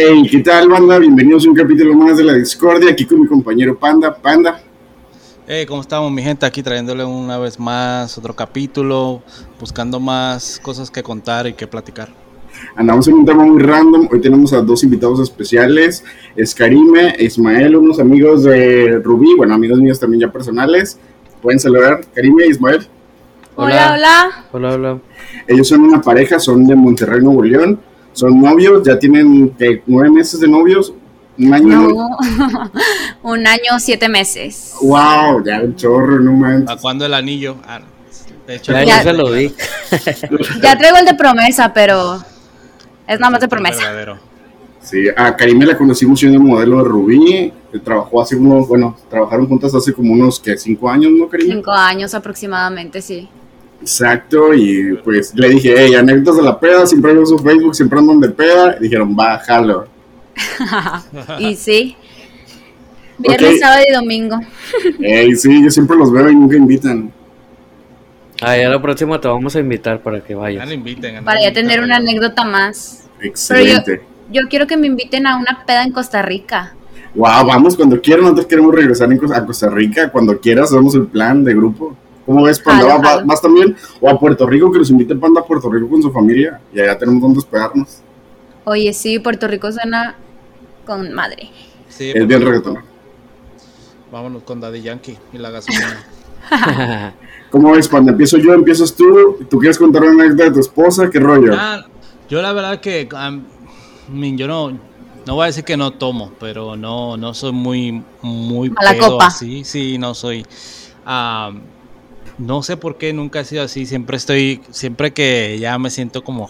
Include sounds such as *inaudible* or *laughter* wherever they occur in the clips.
Hey, ¿qué tal, banda? Bienvenidos a un capítulo más de la Discordia, aquí con mi compañero Panda. Panda. Hey, ¿cómo estamos, mi gente? Aquí trayéndole una vez más otro capítulo, buscando más cosas que contar y que platicar. Andamos en un tema muy random. Hoy tenemos a dos invitados especiales: es Karime e Ismael, unos amigos de Rubí, bueno, amigos míos también ya personales. Pueden celebrar, Karime e Ismael. Hola, hola. Hola, hola. Ellos son una pareja, son de Monterrey, Nuevo León. Son novios, ya tienen ¿qué, nueve meses de novios. Un año. No, *laughs* un año, siete meses. Wow, ya un chorro, no manches. ¿A cuándo el anillo? Ah, de hecho, Ya, Ya. se lo di. *laughs* Ya traigo el de promesa, pero es nada más de promesa. verdadero. Sí, a Karime la conocimos siendo modelo de Rubí. Trabajó hace unos, bueno, trabajaron juntas hace como unos, que Cinco años, ¿no, Karime? Cinco años aproximadamente, sí. Exacto, y pues le dije, hey, anécdotas de la peda, siempre veo su Facebook, siempre andan de peda. Y dijeron, bájalo. *laughs* y sí. Viernes, sábado y domingo. *laughs* Ey, sí, yo siempre los veo y nunca invitan. Ah, ya la próxima te vamos a invitar para que Ya vayas. no inviten. a Para ya tener una anécdota más. Excelente. Yo quiero que me inviten a una peda en Costa Rica. Wow, vamos cuando quieran, nosotros queremos regresar en a Costa Rica. Cuando quieras, hacemos el plan de grupo. ¿Cómo ves, Panda? Jalo, ¿Va- va- jalo. ¿Vas también? O a Puerto Rico, que nos invite Panda a Puerto Rico con su familia. Y allá tenemos donde hospedarnos. Oye, sí, Puerto Rico suena con madre. Sí, Es bien reggaetón. Vámonos con Daddy Yankee y la gasolina. *laughs* ¿Cómo ves, Panda? Empiezo yo, empiezas tú. ¿Tú quieres contar una anécdota de tu esposa? ¿Qué rollo? Ah, yo la verdad que min, yo no no voy a decir que no tomo, pero no no soy muy muy Mala pedo copa. así, sí, no soy no sé por qué nunca he sido así, siempre estoy siempre que ya me siento como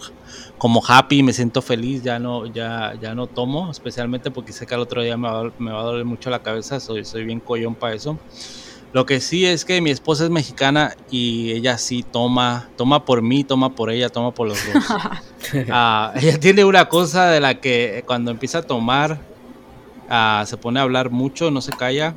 como happy, me siento feliz, ya no ya ya no tomo, especialmente porque sé que al otro día me va, me va a doler mucho la cabeza, soy soy bien collón para eso. Lo que sí es que mi esposa es mexicana y ella sí toma, toma por mí, toma por ella, toma por los dos. *laughs* Ah, ella tiene una cosa de la que cuando empieza a tomar ah, se pone a hablar mucho, no se calla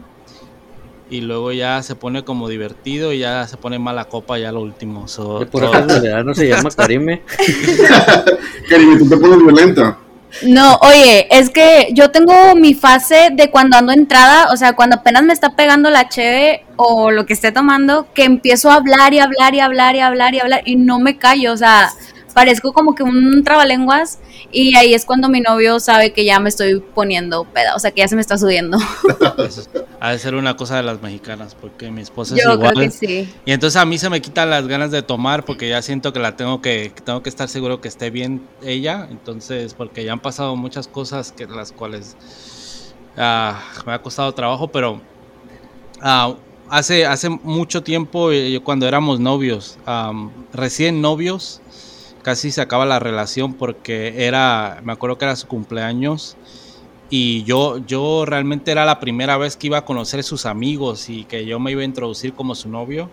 y luego ya se pone como divertido y ya se pone mala copa ya lo último. So, todo- casualidad no se llama *laughs* Karime. *laughs* Karime, tú te pones violenta. No, oye, es que yo tengo mi fase de cuando ando entrada, o sea, cuando apenas me está pegando la cheve o lo que esté tomando, que empiezo a hablar y hablar y hablar y hablar y hablar y no me callo, o sea, parezco como que un trabalenguas y ahí es cuando mi novio sabe que ya me estoy poniendo peda, o sea, que ya se me está subiendo. *laughs* ha de ser una cosa de las mexicanas porque mi esposa es Yo igual. creo que sí. Y entonces a mí se me quitan las ganas de tomar porque ya siento que la tengo que, tengo que estar seguro que esté bien ella. Entonces, porque ya han pasado muchas cosas que las cuales ah, me ha costado trabajo, pero ah, hace, hace mucho tiempo, eh, yo cuando éramos novios, recién novios, casi se acaba la relación porque era, me acuerdo que era su cumpleaños y yo, yo realmente era la primera vez que iba a conocer sus amigos y que yo me iba a introducir como su novio.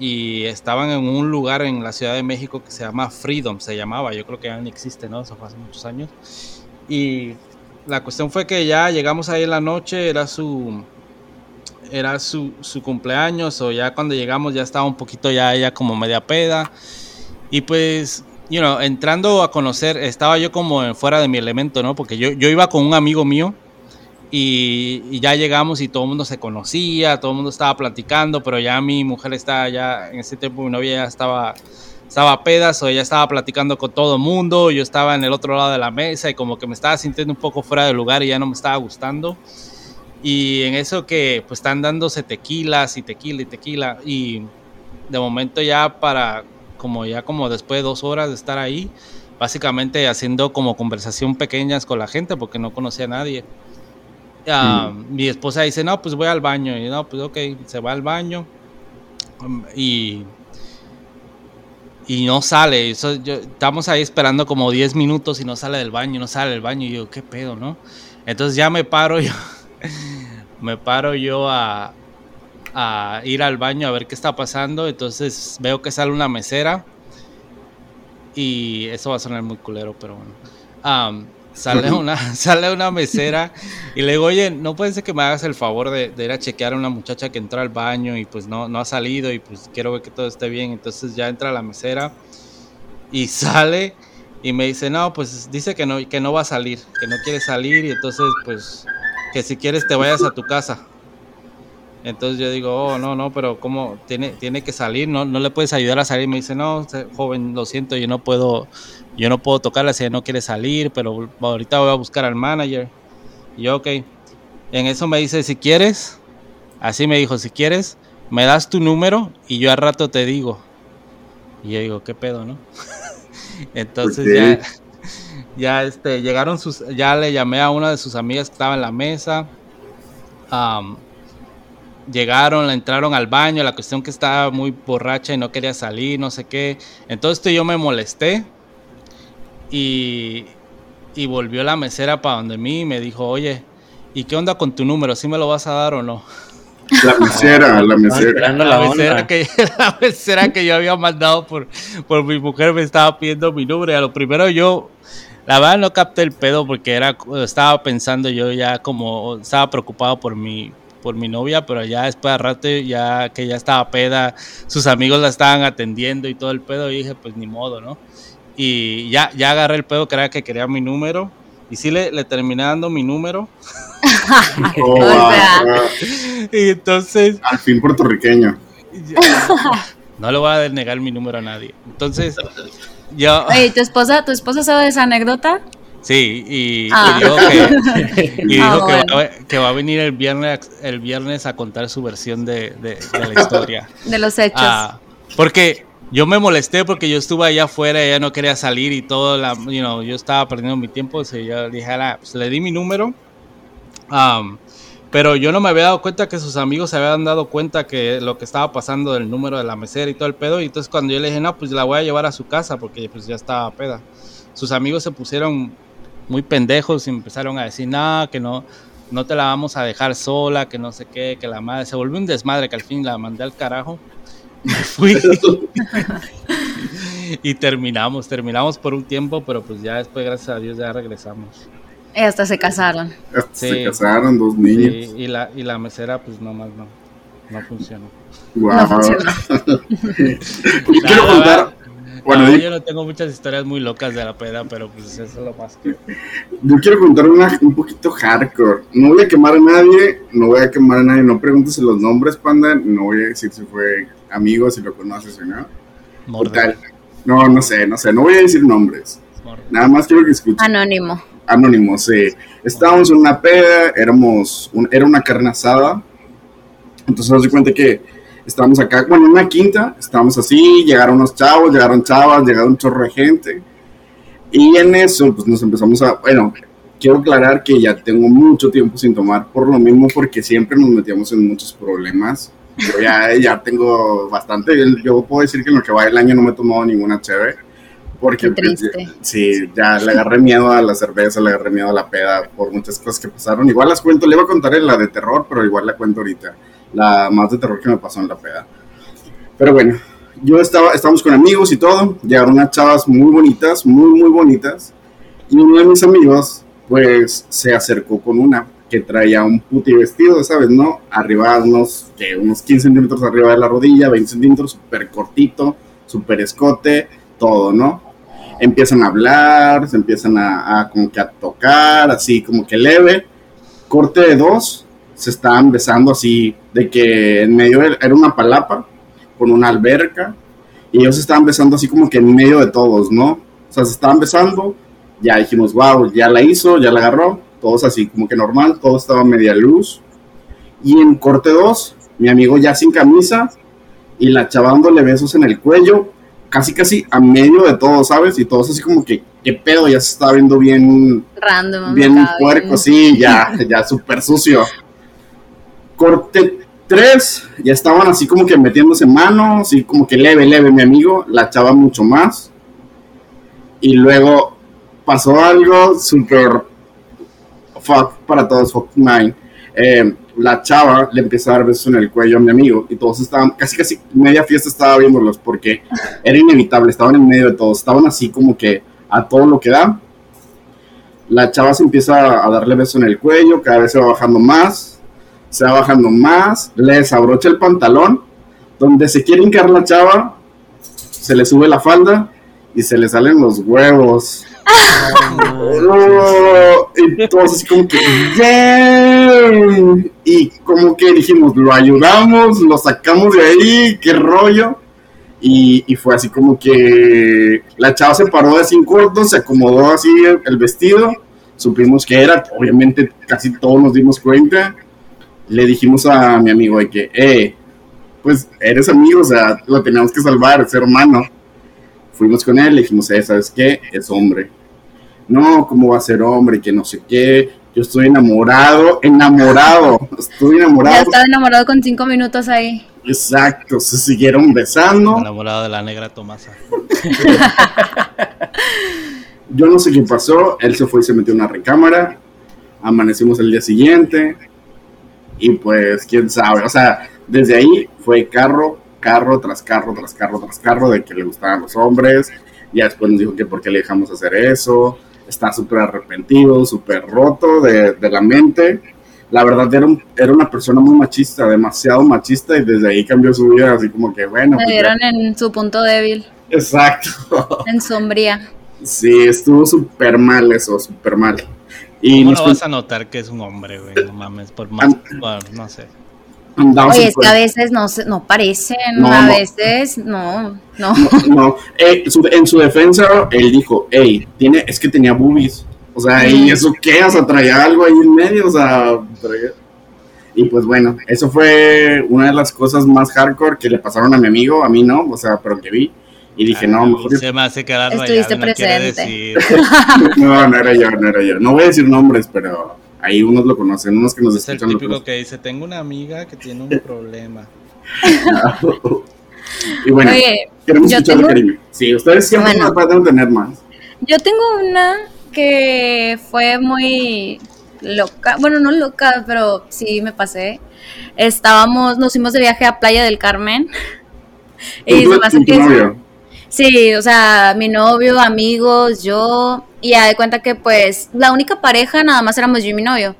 Y estaban en un lugar en la Ciudad de México que se llama Freedom, se llamaba, yo creo que ya no existe, ¿no? Eso fue hace muchos años. Y la cuestión fue que ya llegamos ahí en la noche, era su, era su, su cumpleaños, o ya cuando llegamos ya estaba un poquito ya ella como media peda. Y pues, you know, entrando a conocer, estaba yo como fuera de mi elemento, ¿no? Porque yo, yo iba con un amigo mío y, y ya llegamos y todo el mundo se conocía, todo el mundo estaba platicando, pero ya mi mujer estaba ya, en ese tiempo mi novia ya estaba, estaba pedas o ella estaba platicando con todo el mundo, yo estaba en el otro lado de la mesa y como que me estaba sintiendo un poco fuera de lugar y ya no me estaba gustando. Y en eso que pues están dándose tequilas y tequila y tequila y de momento ya para como ya como después de dos horas de estar ahí, básicamente haciendo como conversación pequeñas con la gente porque no conocía a nadie. Ah, Mi esposa dice, no, pues voy al baño. Y no, pues ok, se va al baño. Um, y, y no sale. Eso, yo- estamos ahí esperando como 10 minutos y no sale del baño, no sale del baño. Y yo, ¿qué pedo, no? Entonces ya me paro yo. *laughs* me paro yo a, a ir al baño a ver qué está pasando. Entonces veo que sale una mesera. Y eso va a sonar muy culero, pero bueno. Am, sale, una, *laughs* sale una mesera y le digo, oye, ¿no puede ser que me hagas el favor de, de ir a chequear a una muchacha que entró al baño y pues no, no ha salido y pues quiero ver que todo esté bien? Entonces ya entra la mesera y *laughs* sale Y me dice, no, pues dice que no, que no va a salir, que no quiere salir y entonces pues que si quieres te vayas a tu casa. Entonces yo digo, oh, no, no, pero ¿cómo? Tiene, tiene que salir, ¿no? No le puedes ayudar a salir. Me dice, no, joven, lo siento, yo no puedo, yo no puedo tocarla si no quiere salir, pero ahorita voy a buscar al manager. Y yo, ok. En eso me dice, si quieres, así me dijo, si quieres, me das tu número y yo al rato te digo. Y yo digo, ¿qué pedo, no? *laughs* Entonces ya, *laughs* ya este, llegaron sus, ya le llamé a una de sus amigas que estaba en la mesa. Llegaron, le entraron al baño, la cuestión que estaba muy borracha y no quería salir, no sé qué. Entonces yo me molesté y, y volvió la mesera para donde mí y me dijo, oye, ¿y qué onda con tu número? ¿Sí me lo vas a dar o no? La mesera, la mesera. La, mesera que, *laughs* la mesera que yo había mandado por, por mi mujer me estaba pidiendo mi número. Y a lo primero yo, la verdad no capté el pedo porque era, estaba pensando yo ya como, estaba preocupado por mi, por mi novia, pero ya después de rato, ya que ya estaba peda, sus amigos la estaban atendiendo y todo el pedo, y dije, pues ni modo, ¿no? Y ya, ya agarré el pedo que era que quería mi número. Y sí le, le terminé dando mi número. *laughs* Oh, y entonces. Al fin puertorriqueño. *laughs* no le voy a denegar mi número a nadie. Entonces, yo. Oye, ¿tu esposa, ¿tu esposa sabe esa anécdota? Sí, y, ah. dijo, que, y dijo ah, que, va, que, va, a venir el viernes, el viernes a contar su versión de, de, la historia. *laughs* De los hechos. Ah, porque yo me molesté porque yo estuve allá afuera, ella no quería salir y todo, la, you know, yo estaba perdiendo mi tiempo, o yo dije, pues, le di mi número, pero yo no me había dado cuenta que sus amigos se habían dado cuenta que lo que estaba pasando del número de la mesera y todo el pedo, y entonces cuando yo le dije, no, pues la voy a llevar a su casa porque pues ya estaba peda, sus amigos se pusieron muy pendejos y empezaron a decir, nada, que no, no te la vamos a dejar sola, que no sé qué, que la madre, se volvió un desmadre que al fin la mandé al carajo *laughs* fui. y terminamos, terminamos por un tiempo, pero pues ya después, gracias a Dios, ya regresamos. Y hasta se casaron. se casaron dos niños. y, la, y la mesera, pues nomás no, no funcionó. No funcionó. *laughs* quiero contar. Bueno, yo no tengo muchas historias muy locas de la peda, pero pues eso es lo más que. Yo quiero contar una un poquito hardcore. No voy a quemar a nadie, no voy a quemar a nadie, no preguntes los nombres, panda, no voy a decir si fue amigo, si lo conoces o no. No, no sé, no sé, no voy a decir nombres. Nada más quiero que escuchen. Anónimo. Anónimo, sí. Estábamos en una peda, éramos, era una carne asada. Entonces, nos di cuenta que estábamos acá, bueno, en una quinta, estábamos así, llegaron unos chavos, llegaron chavas, llegaron un chorro de gente. Y en eso, pues nos empezamos a, bueno, quiero aclarar que ya tengo mucho tiempo sin tomar por lo mismo, porque siempre nos metíamos en muchos problemas. Yo ya, *laughs* ya tengo bastante, yo puedo decir que en lo que va el año no me he tomado ninguna chévere. Porque pues, sí, ya le agarré miedo a la cerveza, le agarré miedo a la peda por muchas cosas que pasaron. Igual las cuento, le iba a contar en la de terror, pero igual la cuento ahorita la más de terror que me pasó en la peda. Pero bueno, yo estaba, estábamos con amigos y todo, llegaron unas chavas muy bonitas, muy, muy bonitas, y uno de mis amigos, pues, se acercó con una que traía un puti vestido, ¿sabes? ¿No? Arriba, unos, unos 15 centímetros arriba de la rodilla, 20 centímetros, súper cortito, súper escote, todo, ¿no? Empiezan a hablar, se empiezan a, a, como que a tocar, así como que leve. Corte de dos, se estaban besando así, de que en medio era una palapa con una alberca y ellos se estaban besando así como que en medio de todos, ¿no? O sea, se estaban besando, ya dijimos, wow, ya la hizo, ya la agarró, todos así como que normal, todo estaba media luz. Y en corte 2, mi amigo ya sin camisa y la chava dándole besos en el cuello, casi casi a medio de todo, ¿sabes? Y todos así como que, ¿qué pedo? Ya se estaba viendo bien... Random. Bien puerco, sí, ya, ya súper sucio corte 3, ya estaban así como que metiéndose manos, así como que leve, leve, mi amigo, la chava mucho más. Y luego pasó algo súper fuck para todos, fuck mine. Eh, la chava le empieza a dar besos en el cuello a mi amigo y todos estaban, casi casi media fiesta estaba viéndolos porque era inevitable, estaban en medio de todos, estaban así como que a todo lo que da. La chava se empieza a darle besos en el cuello, cada vez se va bajando más, se va bajando más, le desabrocha el pantalón, donde se quiere hincar la chava, se le sube la falda y se le salen los huevos. Oh, y todos así como que, "Damn". Y como que dijimos, lo ayudamos, lo sacamos de ahí, qué rollo. Y, y fue así como que la chava se paró de sin corto, se acomodó así el, el vestido, supimos que era, obviamente casi todos nos dimos cuenta. Le dijimos a mi amigo de que, eh, pues eres amigo, o sea, lo teníamos que salvar, es hermano. Fuimos con él, le dijimos, eh, ¿sabes qué? Es hombre. No, ¿cómo va a ser hombre? Que no sé qué. Yo estoy enamorado, enamorado, *laughs* estoy Ya enamorado. estaba enamorado con cinco minutos ahí. Exacto, se siguieron besando. Enamorado de la negra Tomasa. *laughs* Yo no sé qué pasó, él se fue y se metió en una recámara. Amanecimos el día siguiente. Y pues, quién sabe. O sea, desde ahí fue carro, carro tras carro, tras carro, tras carro de que le gustaban los hombres. Ya después nos dijo que por qué le dejamos hacer eso. Está súper arrepentido, súper roto de, de la mente. La verdad era, un- era una persona muy machista, demasiado machista. Y desde ahí cambió su vida, así como que bueno. Me pues dieron en su punto débil, Exacto. en sombría. Sí, estuvo súper mal eso, súper mal. Y ¿Cómo vas a notar que es un hombre, güey? No mames, por más, por- no sé. Oye, es que a veces no, se- no parecen, No, a no. veces no, no. No, no. Eh, su- en su defensa, él dijo, hey, tiene, es que tenía boobies. O sea, ¿y Mm. eso qué? O sea, traía algo ahí en medio, o sea, traía- Y pues bueno, eso fue una de las cosas más hardcore que le pasaron a mi amigo, a mí no, o sea, pero que vi. Y dije, no, mejor... Se me hace quedar Estuviste no presente. decir. *laughs* No, no era yo, no era yo. No voy a decir nombres, pero ahí unos lo conocen, unos que nos Es el escuchan. lo típico que dice, tengo una amiga que tiene un *laughs* problema. *laughs* y bueno, Oye, queremos escucharlo, tengo- Karime. Sí, ustedes siempre Bueno. pueden tener más. yo tengo una que fue muy loca, bueno, no loca, pero sí me pasé. Estábamos, nos fuimos de viaje a Playa del Carmen. Y ¿Con se me hace que novio? Sí, o sea, mi novio, amigos, yo, y ya de cuenta que pues la única pareja nada más éramos yo y mi novio.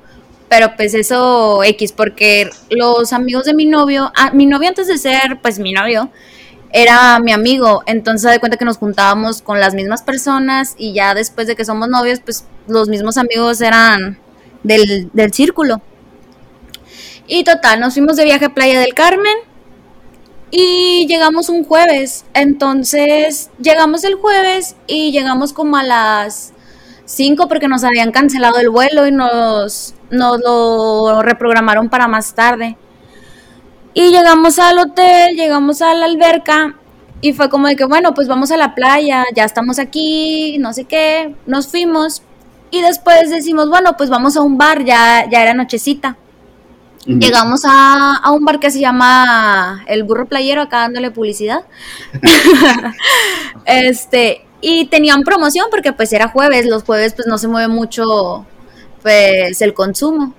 Pero pues eso X, porque los amigos de mi novio, ah, mi novio antes de ser pues mi novio, era mi amigo, entonces de cuenta que nos juntábamos con las mismas personas y ya después de que somos novios, pues los mismos amigos eran del, del círculo. Y total, nos fuimos de viaje a Playa del Carmen y llegamos un jueves. Entonces, llegamos el jueves y llegamos como a las 5 porque nos habían cancelado el vuelo y nos, nos lo reprogramaron para más tarde. Y llegamos al hotel, llegamos a la alberca y fue como de que, bueno, pues vamos a la playa, ya estamos aquí, no sé qué, nos fuimos. Y después decimos, bueno, pues vamos a un bar, ya, ya era nochecita. Llegamos a, a un bar que se llama El Burro Playero, acá dándole publicidad. *laughs* este, y tenían promoción porque pues era jueves, los jueves pues no se mueve mucho pues el consumo.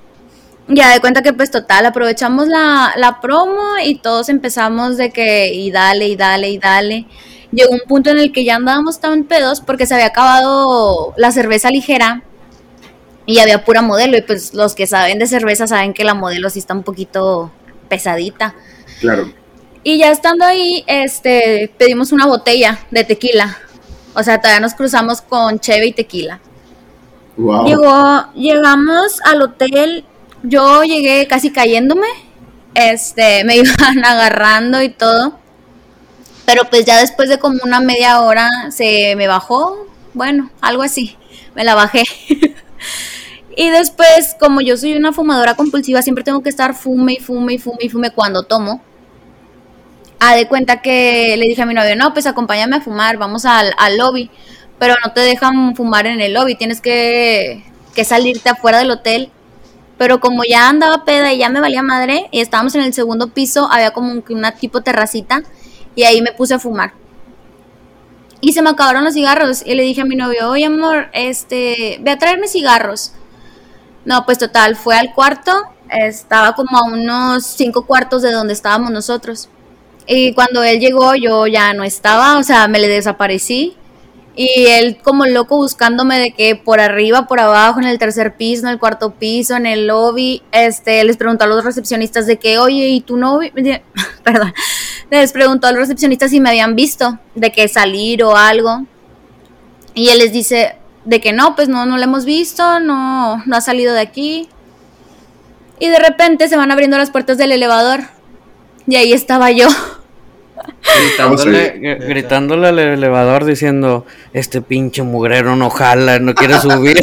Ya de cuenta que pues total, aprovechamos la, la promo y todos empezamos de que y dale, y dale, y dale. Llegó un punto en el que ya andábamos tan pedos porque se había acabado la cerveza ligera y había pura modelo y pues los que saben de cerveza saben que la modelo sí está un poquito pesadita. Claro. Y ya estando ahí, este, pedimos una botella de tequila. O sea, todavía nos cruzamos con cheve y tequila. Wow. Llegó, llegamos al hotel, yo llegué casi cayéndome, este, *laughs* me iban agarrando y todo, pero pues ya después de como una media hora se me bajó, bueno, algo así, me la bajé. *laughs* y después, como yo soy una fumadora compulsiva, siempre tengo que estar fume y fume y fume y fume cuando tomo. Ah, de cuenta que le dije a mi novio, no, pues acompáñame a fumar, vamos al, al lobby pero no te dejan fumar en el lobby, tienes que, que salirte afuera del hotel. Pero como ya andaba peda y ya me valía madre, y estábamos en el segundo piso, había como una tipo terracita, y ahí me puse a fumar. Y se me acabaron los cigarros, y le dije a mi novio, oye amor, este, ve a traerme cigarros. No, pues total, fue al cuarto, estaba como a unos cinco cuartos de donde estábamos nosotros. Y cuando él llegó, yo ya no estaba, o sea, me le desaparecí. Y él como loco buscándome de que por arriba, por abajo, en el tercer piso, en el cuarto piso, en el lobby, este, les preguntó a los recepcionistas de que, oye, ¿y tu novio? *laughs* Perdón. Les preguntó a los recepcionistas si me habían visto, de que salir o algo. Y él les dice de que no, pues no, no lo hemos visto, no, no ha salido de aquí. Y de repente se van abriendo las puertas del elevador. Y ahí estaba yo. *laughs* Gritándole, gr- gritándole al elevador diciendo, este pinche mugrero no jala, no quiere subir.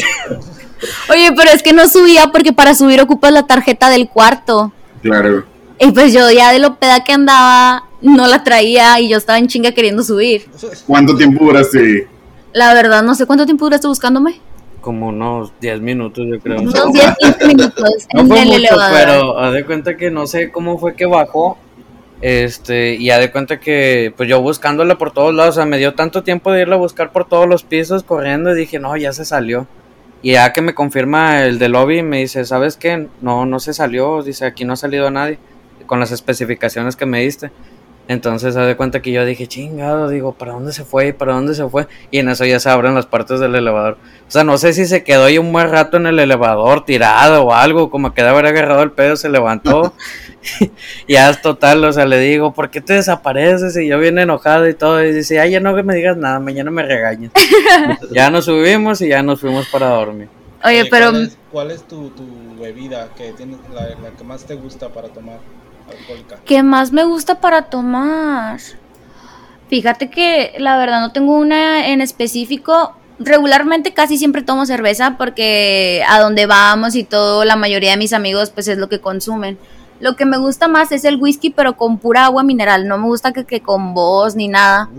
*laughs* Oye, pero es que no subía porque para subir ocupas la tarjeta del cuarto. Claro. Y pues yo ya de lo peda que andaba, no la traía y yo estaba en chinga queriendo subir. ¿Cuánto tiempo duraste? La verdad, no sé cuánto tiempo duraste buscándome. Como unos 10 minutos, yo creo. Unos 10, 15 minutos No fue el mucho, elevador. pero haz de cuenta que no sé cómo fue que bajó. Este, y haz de cuenta que, pues yo buscándola por todos lados, o sea, me dio tanto tiempo de irla a buscar por todos los pisos corriendo y dije, no, ya se salió. Y ya que me confirma el de lobby, me dice, ¿sabes qué? No, no se salió, dice, aquí no ha salido nadie, con las especificaciones que me diste. Entonces, haz de cuenta que yo dije, chingado, digo, ¿para dónde se fue? ¿Para dónde se fue? Y en eso ya se abren las partes del elevador. O sea, no sé si se quedó ahí un buen rato en el elevador tirado o algo, como que de haber agarrado el pedo, se levantó. y *laughs* *laughs* ya es total, o sea, le digo, ¿por qué te desapareces? Y yo bien enojado y todo. Y dice, ay, ya no que me digas nada, mañana me regañas. *laughs* ya nos subimos y ya nos fuimos para dormir. Oye, pero ¿Cuál es, cuál es tu, tu bebida que tienes, la, la que más te gusta para tomar ¿qué más me gusta para tomar? Fíjate que la verdad no tengo una en específico. Regularmente casi siempre tomo cerveza porque a donde vamos y todo, la mayoría de mis amigos pues es lo que consumen. Lo que me gusta más es el whisky pero con pura agua mineral. No me gusta que, que con voz ni nada.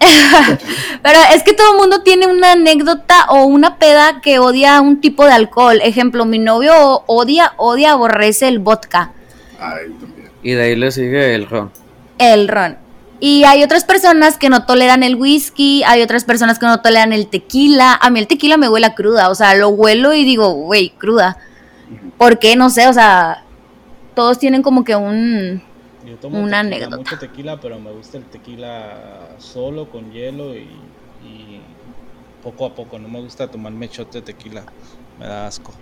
*laughs* Pero es que todo el mundo tiene una anécdota o una peda que odia un tipo de alcohol. Ejemplo, mi novio odia, odia, aborrece el vodka, Ay, también. Y de ahí le sigue el ron. el ron. Y hay otras personas que no toleran el whisky, hay otras personas que no toleran el tequila. A mí el tequila me huele a cruda, o sea, lo huelo y digo, güey, cruda. ¿Por qué? No sé, o sea, todos tienen como que un... Yo tomo Una tequila, anécdota. mucho tequila, pero me gusta el tequila solo, con hielo y, y poco a poco. No me gusta tomarme shot de tequila. Me da asco.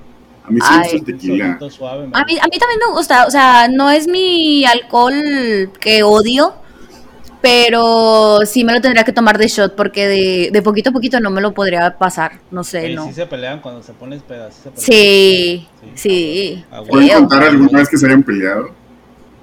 A mí sí me gusta el tequila. Suave, A mí, gusta. a mí también me gusta, o sea, no es mi alcohol que odio, pero sí me lo tendría que tomar de shot porque de, de poquito a poquito no me lo podría pasar, no sé, Oye, no. sí se pelean cuando se ponen pedas. Sí, se. Sí, sí. Ah, bueno. ¿Pueden feo. contar alguna vez que se hayan peleado?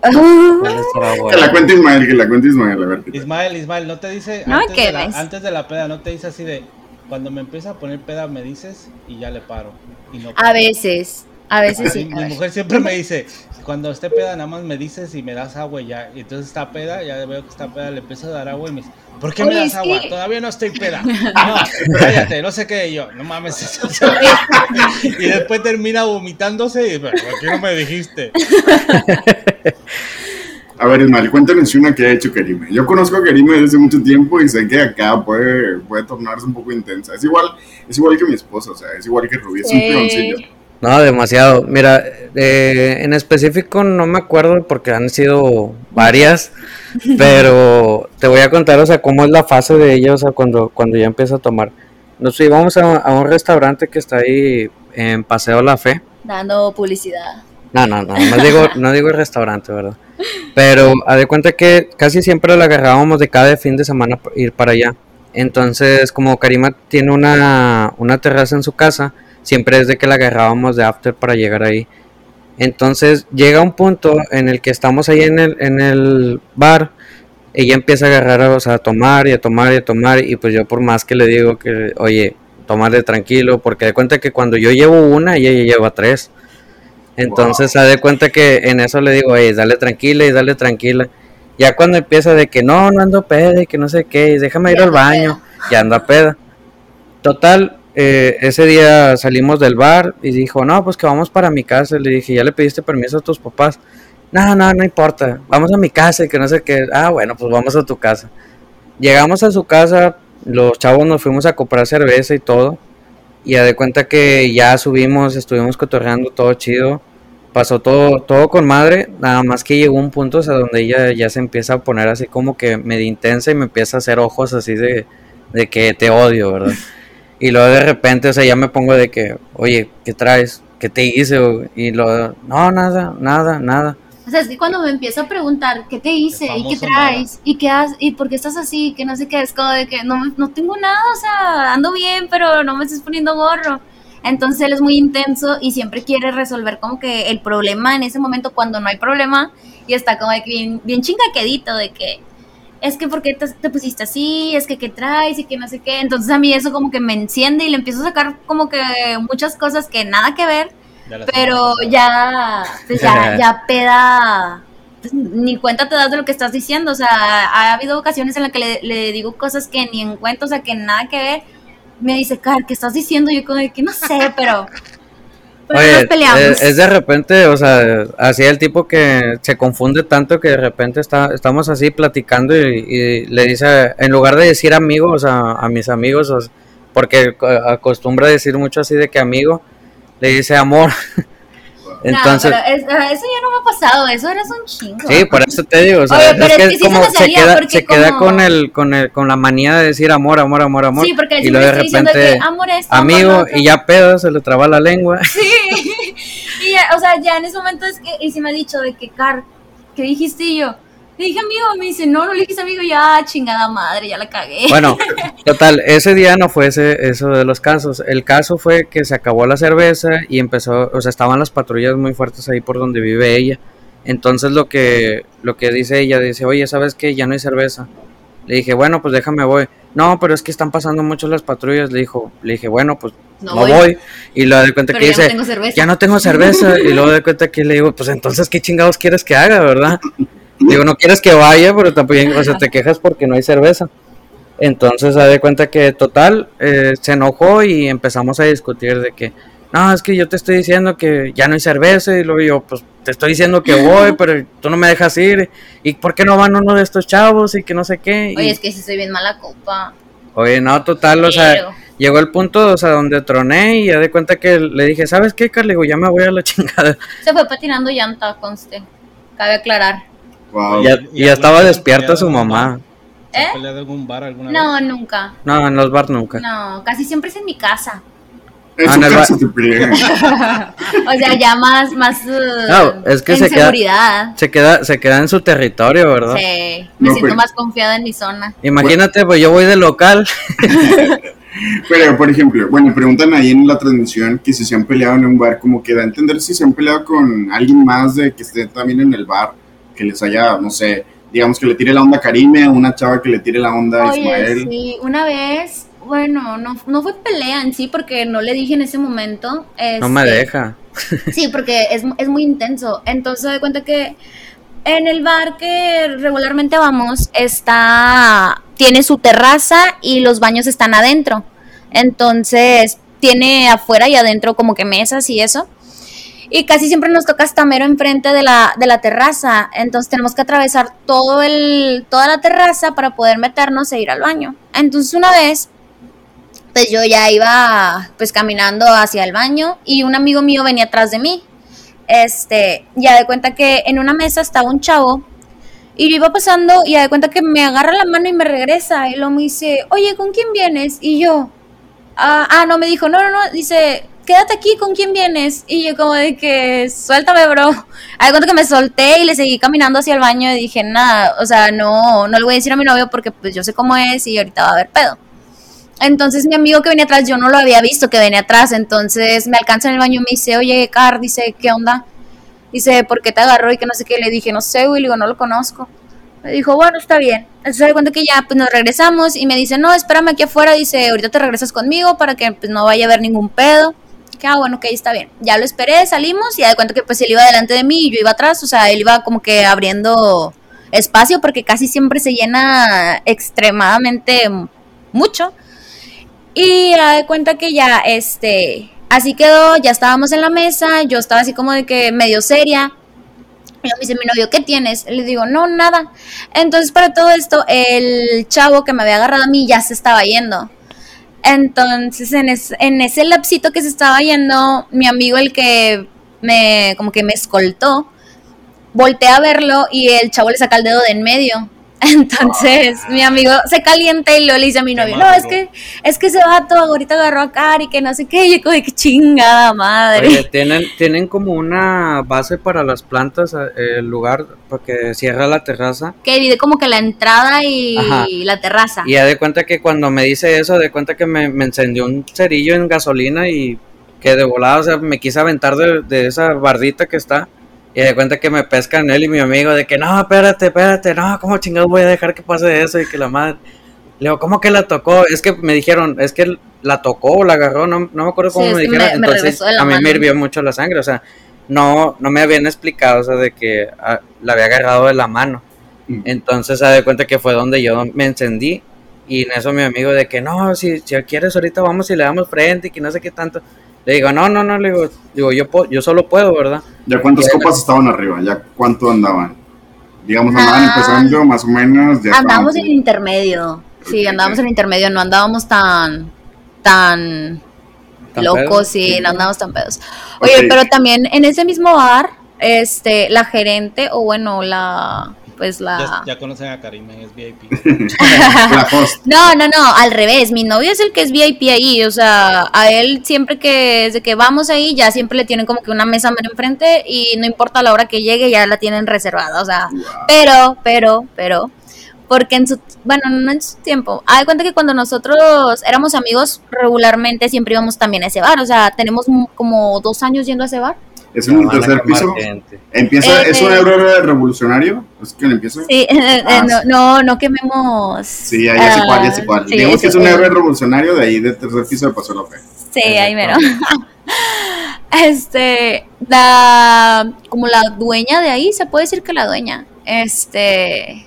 ¿Cuál estará Que la cuente Ismael, que la cuente Ismael, a ver. Ismael, Ismael, ¿no te dice No me antes, de la, antes de la peda, no te dice así de cuando me empieza a poner peda me dices y ya le paro? Y no A veces, a veces sí. mi mujer siempre me dice, cuando esté peda nada más me dices y me das agua y ya. Y entonces está peda, ya veo que está peda, le empiezo a dar agua y me dice, ¿por qué me das agua? que- Todaví no estoy peda. *laughs* No, cállate, no sé qué. Y yo, no mames. eso *laughs* y después termina vomitándose y, "¿Pero ¿por qué no me dijiste? *laughs* A ver, Ismael, cuéntanos una que ha hecho Karime. Yo conozco a Karime desde hace mucho tiempo y sé que acá puede, puede tornarse un poco intensa. Es igual, es igual que mi esposa, o sea, es igual que Rubí, es un peoncillo. No, demasiado. Mira, eh, en específico no me acuerdo porque han sido varias, *laughs* pero te voy a contar, o sea, cómo es la fase de ella, o sea, cuando, cuando ya empieza a tomar. Nos íbamos a, a un restaurante que está ahí en Paseo La Fe. Dando publicidad. No, no, no, no digo, no digo el restaurante, ¿verdad? Pero de cuenta que casi siempre la agarrábamos de cada fin de semana ir para allá. Entonces, como Karima tiene una, una terraza en su casa, siempre es de que la agarrábamos de after para llegar ahí. Entonces llega un punto en el que estamos ahí en el, en el bar, ella empieza a agarrar, o sea, a tomar y a tomar y a tomar, y pues yo por más que le digo que, oye, tomarle tranquilo, porque de cuenta que cuando yo llevo una, ella lleva tres. Entonces, se de cuenta que en eso le digo, oye, dale tranquila y dale tranquila. Ya cuando empieza de que no, no ando peda y que no sé qué, y déjame ir al baño, ya anda peda. Total, eh, ese día salimos del bar y dijo, no, pues que vamos para mi casa. Le dije, ¿ya le pediste permiso a tus papás? No, no, no importa, vamos a mi casa y que no sé qué. Ah, bueno, pues vamos a tu casa. Llegamos a su casa, los chavos nos fuimos a comprar cerveza y todo. Y a de cuenta que ya subimos, estuvimos cotorreando todo chido. Pasó todo, todo con madre, nada más que llegó un punto o sea, donde ella ya se empieza a poner así como que medio intensa y me empieza a hacer ojos así de, de que te odio, ¿verdad? *laughs* Y luego de repente, o sea, ya me pongo de que, oye, ¿qué traes? ¿Qué te hice? Y luego, no, nada, nada, nada. O sea, es que cuando me empiezo a preguntar qué te hice y qué traes y qué has, y por qué estás así, que no sé qué, es como de que no, no tengo nada, o sea, ando bien, pero no me estás poniendo gorro. Entonces él es muy intenso y siempre quiere resolver como que el problema en ese momento cuando no hay problema. Y está como de que bien, bien chingaquedito de que es que porque te, te, pusiste así, es que qué traes y que no sé qué. Entonces a mí eso como que me enciende y le empiezo a sacar como que muchas cosas que nada que ver, pero ya, pues ya, *laughs* ya peda, pues, ni cuenta te das de lo que estás diciendo. O sea, ha habido ocasiones en las que le, le digo cosas que ni en cuenta, o sea, que nada que ver me dice, Car, ¿qué estás diciendo? Yo como que no sé, pero... Oye, Es, de repente, o sea, así el tipo que se confunde tanto que de repente está, estamos así platicando y, le dice, en lugar de decir amigos a, a mis amigos, porque acostumbra decir mucho así de que amigo, le dice amor. *laughs* Entonces, no, eso ya no me ha pasado, eso eres un chingo. Sí, por eso te digo, o sea, es, que, como se, queda, se queda con el, con el, con la manía de decir amor, amor, amor, amor. Sí, porque y luego de repente que amor amigo y ya pedo, se le traba la lengua. *laughs* Sí. *laughs* y ya, o sea, ya en ese momento es que y si me ha dicho de que Car, ¿qué dijiste y yo? Le dije amigo, me dice, no, no le dijiste amigo, ya chingada madre, ya la cagué. Bueno, total, ese día no fue ese, eso de los casos. El caso fue que se acabó la cerveza y empezó, o sea, estaban las patrullas muy fuertes ahí por donde vive ella. Entonces lo que, lo que dice ella, dice, oye, ¿sabes qué? Ya no hay cerveza. Le dije, bueno, pues déjame voy. No, pero es que están pasando mucho las patrullas. Le dijo, le dije, bueno, pues no, voy. Y luego de cuenta que dice, ya no tengo cerveza. y luego de cuenta que le digo, pues entonces, ¿qué chingados quieres que haga, verdad? Digo, no quieres que vaya, pero también, o sea, te quejas porque no hay cerveza. Entonces, se da cuenta que total, eh, se enojó y empezamos a discutir de que, no, es que yo te estoy diciendo que ya no hay cerveza y luego yo, pues te estoy diciendo que voy, pero tú no me dejas ir. ¿Y por qué no van uno de estos chavos y que no sé qué? Oye, es que si soy bien mala copa. Oye, no, total, o sea, llegó el punto, o sea, donde troné y ya de cuenta que le dije, ¿sabes qué, Carly? Ya me voy a la *laughs* chingada. Se fue patinando llanta, conste. Cabe aclarar. Y Ya, estaba despierta su mamá. ¿Eh? peleado en algún bar alguna no, nunca. No, en los bars nunca. No, casi siempre es en mi casa. En ah, casa te *laughs* o sea, ya más, más uh, no, es que en se seguridad. Queda, se queda, se queda en su territorio, ¿verdad? Sí, me siento pues. más confiada en mi zona. Imagínate, pues yo voy de local. *laughs* Pero, por ejemplo, bueno, preguntan ahí en la transmisión que si se han peleado en un bar, como que da a entender si se han peleado con alguien más de que esté también en el bar que les haya, no sé, digamos que le tire la onda a Karime, una chava que le tire la onda a Ismael. Sí, una vez, bueno, no, no fue pelea en sí porque no le dije en ese momento. no me este, deja. *laughs* sí, porque es, es muy intenso. Entonces, de cuenta que en el bar que regularmente vamos está tiene su terraza y los baños están adentro. Entonces, tiene afuera y adentro como que mesas y eso y casi siempre nos toca hasta mero enfrente de la, de la terraza, entonces tenemos que atravesar todo el, toda la terraza para poder meternos e ir al baño. Entonces una vez, pues yo ya iba pues caminando hacia el baño y un amigo mío venía atrás de mí. Este, ya de cuenta que en una mesa estaba un chavo y yo iba pasando y ya de cuenta que me agarra la mano y me regresa y luego me dice, oye, ¿con quién vienes? Y yo, ah, ah no, me dijo, no, no, no, dice, quédate aquí, ¿con quién vienes? Y yo como de que, suéltame, bro. Hay que me solté y le seguí caminando hacia el baño y dije, nada, o sea, no, no le voy a decir a mi novio porque pues yo sé cómo es y ahorita va a haber pedo. Entonces mi amigo que venía atrás, yo no lo había visto que venía atrás, entonces me alcanza en el baño y me dice, oye, Car, dice, ¿qué onda? Dice, ¿por qué te agarró? Y que no sé qué, le dije, no sé, güey, le digo, no lo conozco. Me dijo, bueno, está bien. Entonces se cuenta que ya pues nos regresamos y me dice, no, espérame aquí afuera, dice, ahorita te regresas conmigo para que pues no vaya a haber ningún pedo que, ah, bueno, ok, está bien. Ya lo esperé, salimos y ya de cuenta que pues él iba delante de mí y yo iba atrás, o sea, él iba como que abriendo espacio porque casi siempre se llena extremadamente mucho. Y ya de cuenta que ya, este, así quedó, ya estábamos en la mesa, yo estaba así como de que medio seria. Y me dice mi novio, ¿qué tienes? Le digo, no, nada. Entonces, para todo esto, el chavo que me había agarrado a mí ya se estaba yendo. Entonces, en, ese lapsito que se estaba yendo, mi amigo, el que me, como que me escoltó, volteé a verlo y el chavo le saca el dedo de en medio. Entonces, mi amigo se calienta y lo le dice a mi novio, no, es que, es que ese vato ahorita agarró a Cari, que no sé qué, y yo como de que chingada madre. Oye, tienen, tienen como una base para las plantas, eh, el lugar, porque cierra la terraza. que divide como que la entrada y Ajá. la terraza. Y ya de cuenta que cuando me dice eso, de cuenta que me, me encendió un cerillo en gasolina y que de volada, o sea, me quise aventar de, de esa bardita que está. Y de cuenta que me pescan él y mi amigo de que no, espérate, espérate, no, ¿cómo chingados voy a dejar que pase eso? Y que la madre. Le digo, ¿cómo que la tocó? Es que me dijeron, es que la tocó o la agarró, no, no me acuerdo cómo Sí, me dijeron. me- me Entonces, a mí me hirvió mucho la sangre, o sea, no, no me habían explicado, o sea, de que ah, la había agarrado de la mano. Mm. Entonces, se de cuenta que fue donde yo me encendí. Y en eso mi amigo de que no, si, si quieres ahorita vamos y le damos frente y que no sé qué tanto. Le digo, no, no, no, le digo, digo yo, puedo- yo solo puedo, ¿verdad? ¿Ya cuántas copas estaban arriba? ¿Ya cuánto andaban? Digamos, andaban Ah. empezando más o menos. Ya Andábamos en el intermedio. Sí, andábamos en el intermedio, no andábamos tan, tan ¿Tan locos, pedos? sí, Sí. no andábamos tan pedos. Oye, pero también en ese mismo bar, este, la gerente, o bueno, la, pues la... Ya, ya conocen a Karime, es VIP. *laughs* *laughs* No, no, no, al revés, mi novio es el que es VIP ahí, o sea, a él siempre que, desde que vamos ahí, ya siempre le tienen como que una mesa enfrente y no importa la hora que llegue, ya la tienen reservada, o sea, Wow. pero, pero, pero, porque en su, bueno, no en su tiempo, de cuenta que cuando nosotros éramos amigos, regularmente siempre íbamos también a ese bar, o sea, tenemos como dos años yendo a ese bar. Es en el tercer piso. gente. Empieza, Eh, ¿Es un héroe revolucionario? ¿Es que empieza? Sí, Ah, no, no, no quememos. Sí, ya, ya sé cuál, ya cuál. Ah, sí, Digamos que es un héroe revolucionario, de ahí del tercer piso de Paso Fe. Sí, ahí mero. *laughs* Este, la, como la dueña de ahí, se puede decir que la dueña, este,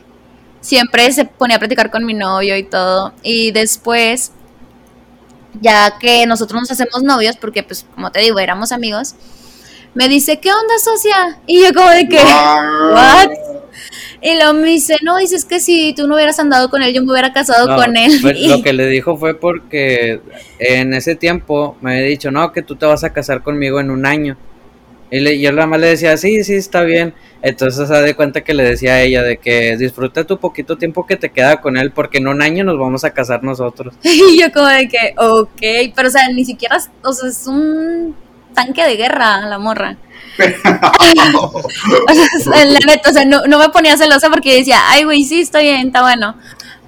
siempre se ponía a platicar con mi novio y todo. Y después, ya que nosotros nos hacemos novios, porque pues, como te digo, éramos amigos, me dice, ¿qué onda, socia? Y yo como de que. *laughs* ¿what? Y luego me dice, no, dices que si tú no hubieras andado con él, yo me hubiera casado No, con él. pues, *laughs* Y- lo que le dijo fue porque en ese tiempo me había dicho, no, que tú te vas a casar conmigo en un año. Y le- yo nada más le decía, sí, sí, está bien. Entonces se da cuenta que le decía a ella de que disfruta tu poquito tiempo que te queda con él porque en un año nos vamos a casar nosotros. *laughs* Y yo como de que, ok, pero o sea, ni siquiera, o sea, es un tanque de guerra la morra. *laughs* O sea, la neta, o sea, no, no me ponía celosa porque decía, ay, güey, sí, estoy bien, está bueno.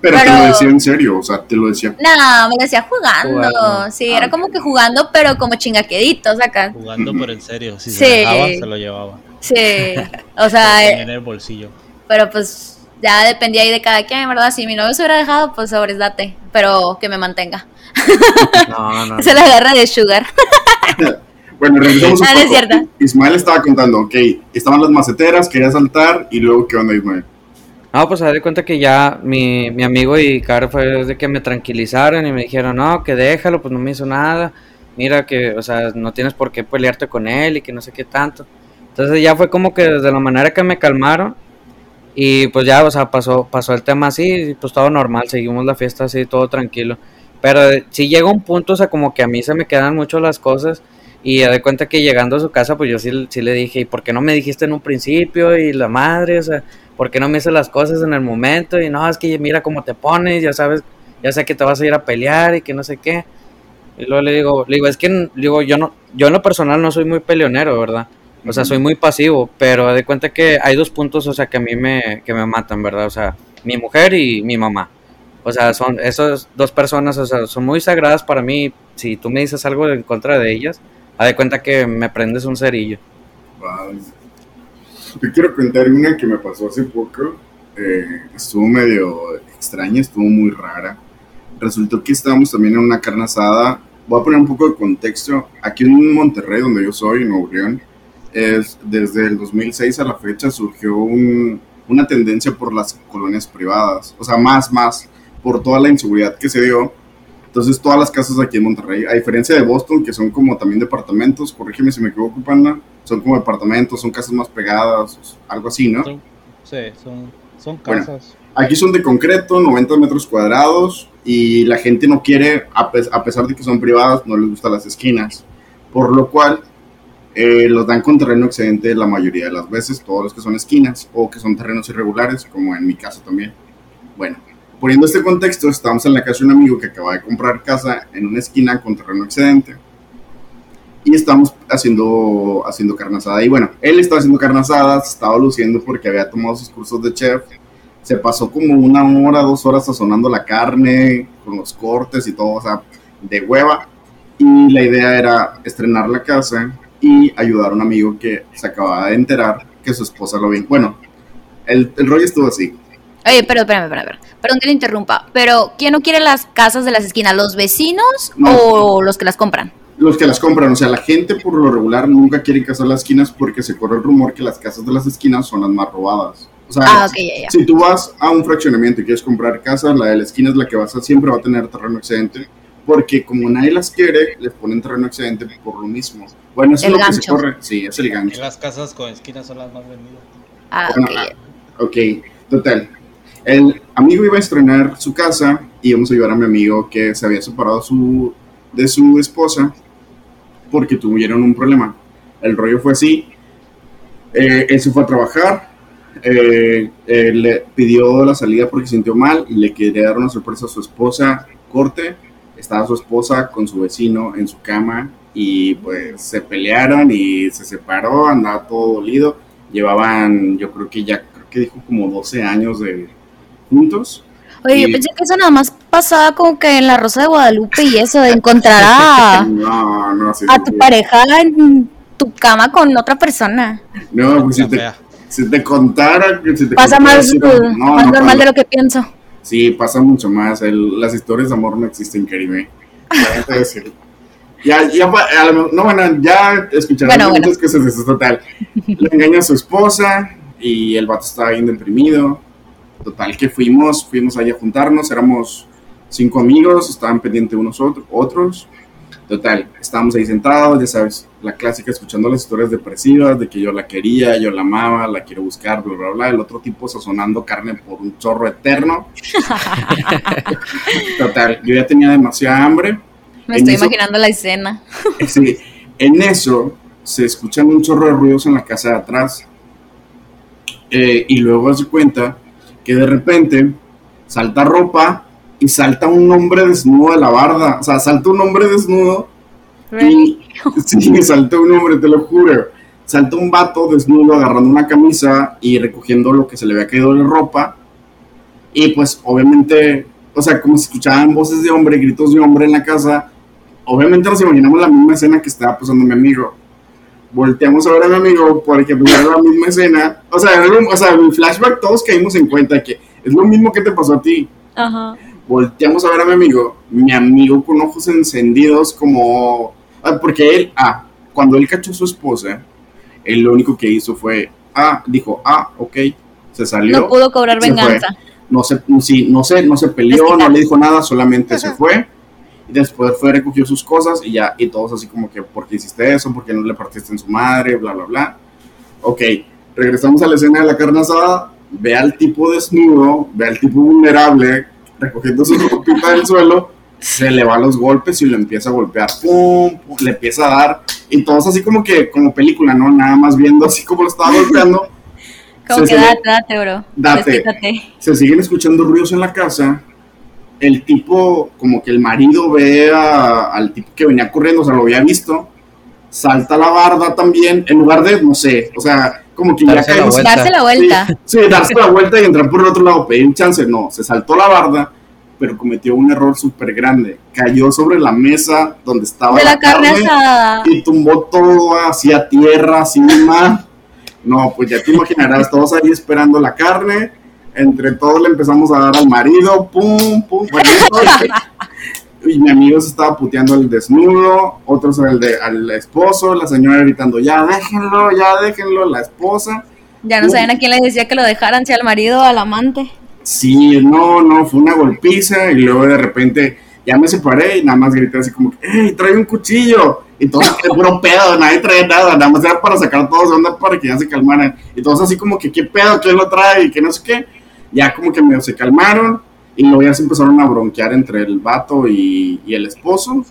Pero, te lo decía en serio, o sea, te lo decía. No, me decía jugando, Jugando. sí, Ah, era como que jugando, pero como chingaqueditos acá. Jugando por el serio. Si Sí. se dejaba, se lo llevaba. Sí, *laughs* o sea, eh, en el bolsillo. pero pues ya dependía ahí de cada quien, ¿verdad? Si mi novio se hubiera dejado, pues sobres date, pero que me mantenga. *laughs* No, no, Se la agarra de sugar. Bueno, *laughs* regresamos un Ah, es poco. cierto. Ismael estaba contando, ok, estaban las maceteras, quería saltar, y luego, ¿qué onda, Ismael? No, pues a de cuenta que ya mi, mi amigo y Caro fue de que me tranquilizaron y me dijeron, no, que déjalo, pues no me hizo nada. Mira que, o sea, no tienes por qué pelearte con él y que no sé qué tanto. Entonces ya fue como que desde la manera que me calmaron y pues ya, o sea, pasó, pasó el tema así y pues todo normal, seguimos la fiesta así, todo tranquilo. Pero sí llega un punto, o sea, como que a mí se me quedan mucho las cosas y de cuenta que llegando a su casa, pues yo sí, sí le dije, ¿y por qué no me dijiste en un principio? Y la madre, o sea, ¿por qué no me hice las cosas en el momento? Y no, es que mira cómo te pones, ya sabes, ya sé que te vas a ir a pelear y que no sé qué. Y luego le digo, le digo, es que digo, yo no, yo en lo personal no soy muy peleonero, ¿verdad? O sea, soy muy pasivo, pero de cuenta que hay dos puntos, o sea, que a mí me, que me matan, ¿verdad? O sea, mi mujer y mi mamá. O sea, son esas dos personas, o sea, son muy sagradas para mí. Si tú me dices algo en contra de ellas, haz de cuenta que me prendes un cerillo. Yo quiero contar una que me pasó hace poco. eh, estuvo medio extraña, estuvo muy rara. Resultó que estábamos también en una carne asada. Voy a poner un poco de contexto. Aquí en Monterrey, donde yo soy, en Nuevo León, es, desde el 2006 a la fecha surgió un- una tendencia por las colonias privadas. O sea, más, más, por toda la inseguridad que se dio. Entonces, todas las casas aquí en Monterrey, a diferencia de Boston, que son como también departamentos, corrígeme si me equivoco, Panda, son como departamentos, son casas más pegadas, algo así, ¿no? Son- sí, son, son Bueno. casas. Aquí son de concreto, 90 metros cuadrados, y la gente no quiere, a, pes- a pesar de que son privadas, no les gustan las esquinas. Por lo cual, eh, los dan con terreno excedente la mayoría de las veces, todos los que son esquinas, o que son terrenos irregulares, como en mi caso también. Bueno, poniendo este contexto, estábamos en la casa de un amigo que acaba de comprar casa en una esquina con terreno excedente. Y estábamos haciendo, haciendo carne. Y bueno, él estaba haciendo carne estaba luciendo porque había tomado sus cursos de chef. Se pasó como una hora, dos horas sazonando la carne, con los cortes y todo, o sea, de hueva. Y la idea era estrenar la casa y ayudar a un amigo que se acababa de enterar que su esposa lo vi. Bueno, el, el rollo estuvo así. Oye, pero espérame, espérame, espérame. Perdón que le interrumpa. Pero, ¿quién no quiere las casas de las esquinas? ¿Los vecinos No. o los que las compran? Los que las compran, o sea, la gente por lo regular nunca quiere casar las esquinas porque se corre el rumor que las casas de las esquinas son las más robadas. O sea, Ah, ok, ya, ya. si tú vas a un fraccionamiento y quieres comprar casa, la de la esquina es la que vas a siempre va a tener terreno excedente porque como nadie las quiere, les ponen terreno excedente por lo mismo. Bueno, eso El es lo que se corre. Sí, es el gancho. las casas con esquinas son las más vendidas. Ah, Bueno, ok. ah, ok, total. El amigo iba a estrenar su casa y íbamos a ayudar a mi amigo que se había separado su, de su esposa porque tuvieron un problema. El rollo fue así. eh, él se fue a trabajar, eh, le pidió la salida porque se sintió mal y le quería dar una sorpresa a su esposa. Corte, estaba su esposa con su vecino en su cama y pues se pelearon y se separó, andaba todo dolido. Llevaban, yo creo que ya, creo que dijo como 12 años de juntos. Oye, yo pensé que eso nada más pasaba como que en la Rosa de Guadalupe y eso, de encontrar a, *laughs* No, no, sí, a sí, tu sí. pareja en tu cama con otra persona. No, pues si te, si te contara, que si te Pasa contara, más, no, más no, normal pasa- de lo que pienso. Sí, pasa mucho más. El- las historias de amor no existen, Caribe. Ya. *laughs* Ya, ya, pa- a lo mejor- no, bueno, ya escucharán Bueno, bueno. muchas cosas de eso, total. Le engaña a su esposa y el vato estaba bien deprimido. Total, que fuimos, fuimos allá a juntarnos, éramos cinco amigos, estaban pendientes unos otros, otros. Total, estábamos ahí sentados, ya sabes, la clásica, escuchando las historias depresivas de que yo la quería, yo la amaba, la quiero buscar, bla, bla, bla. El otro tipo sazonando carne por un chorro eterno. *laughs* Total, yo ya tenía demasiada hambre. Me En estoy eso- imaginando la escena. *laughs* Sí, en eso se escuchan un chorro de ruidos en la casa de atrás. Eh, y luego se cuenta que de repente salta ropa y salta un hombre desnudo de la barda. O sea, salta un hombre desnudo y *laughs* sí, saltó un hombre, te lo juro. Saltó un vato desnudo agarrando una camisa y recogiendo lo que se le había caído de ropa. Y pues obviamente, o sea, como se escuchaban voces de hombre, gritos de hombre en la casa, obviamente nos imaginamos la misma escena que estaba pasando mi amigo. Volteamos a ver a mi amigo porque era la misma escena. O sea, o sea, el flashback todos caímos en cuenta que es lo mismo que te pasó a ti Ajá. volteamos a ver a mi amigo, mi amigo con ojos encendidos como... ah, porque él, ah, cuando él cachó a su esposa, él lo único que hizo fue, ah, dijo, ah, ok, se salió. No pudo cobrar fue. venganza. No se, sí, no se, no se peleó, no le dijo nada, solamente se fue. Y después fue, recogió sus cosas y ya, y todos así como que, ¿por qué hiciste eso? ¿Por qué no le partiste en su madre? Bla, bla, bla. Ok, regresamos a la escena de la carne asada, ve al tipo desnudo, ve al tipo vulnerable, recogiendo su ropita del suelo, se le va los golpes y lo empieza a golpear, pum, pum, le empieza a dar, y todos así como que, como película, ¿no? Nada más viendo así como lo estaba golpeando. *laughs* Como Se- que date, date, bro. Date. Se siguen escuchando ruidos en la casa. El tipo, como que el marido ve a- al tipo que venía corriendo, o sea, lo había visto. Salta la barda también, en lugar de, no sé, o sea, como que ya Darse la caemos. vuelta. Darse la vuelta. Sí, sí, darse la vuelta y entrar por el otro lado, pedir un chance. No, se saltó la barda, pero cometió un error súper grande. Cayó sobre la mesa donde estaba De la carne asada. y tumbó todo hacia tierra, así mal. *laughs* No, pues ya te imaginarás, todos ahí esperando la carne. Entre todos le empezamos a dar al marido, pum, pum. Bueno, *laughs* y mi amigo se estaba puteando al desnudo, otros al, de, al esposo, la señora gritando, ya déjenlo, ya déjenlo, la esposa. Ya no sabían a quién le decía que lo dejaran, si al marido o al amante. Sí, no, no, fue una golpiza y luego de repente ya me separé y nada más grité así como, ¡Ey, trae un cuchillo! Y todos, *laughs* ¡qué puro pedo! Nadie trae nada, nada más era para sacar a todos de onda para que ya se calmaran. Y todos así como que, ¿qué pedo? ¿Quién lo trae? Y que no sé qué. Ya como que medio se calmaron y luego ya se empezaron a bronquear entre el vato y, y el esposo.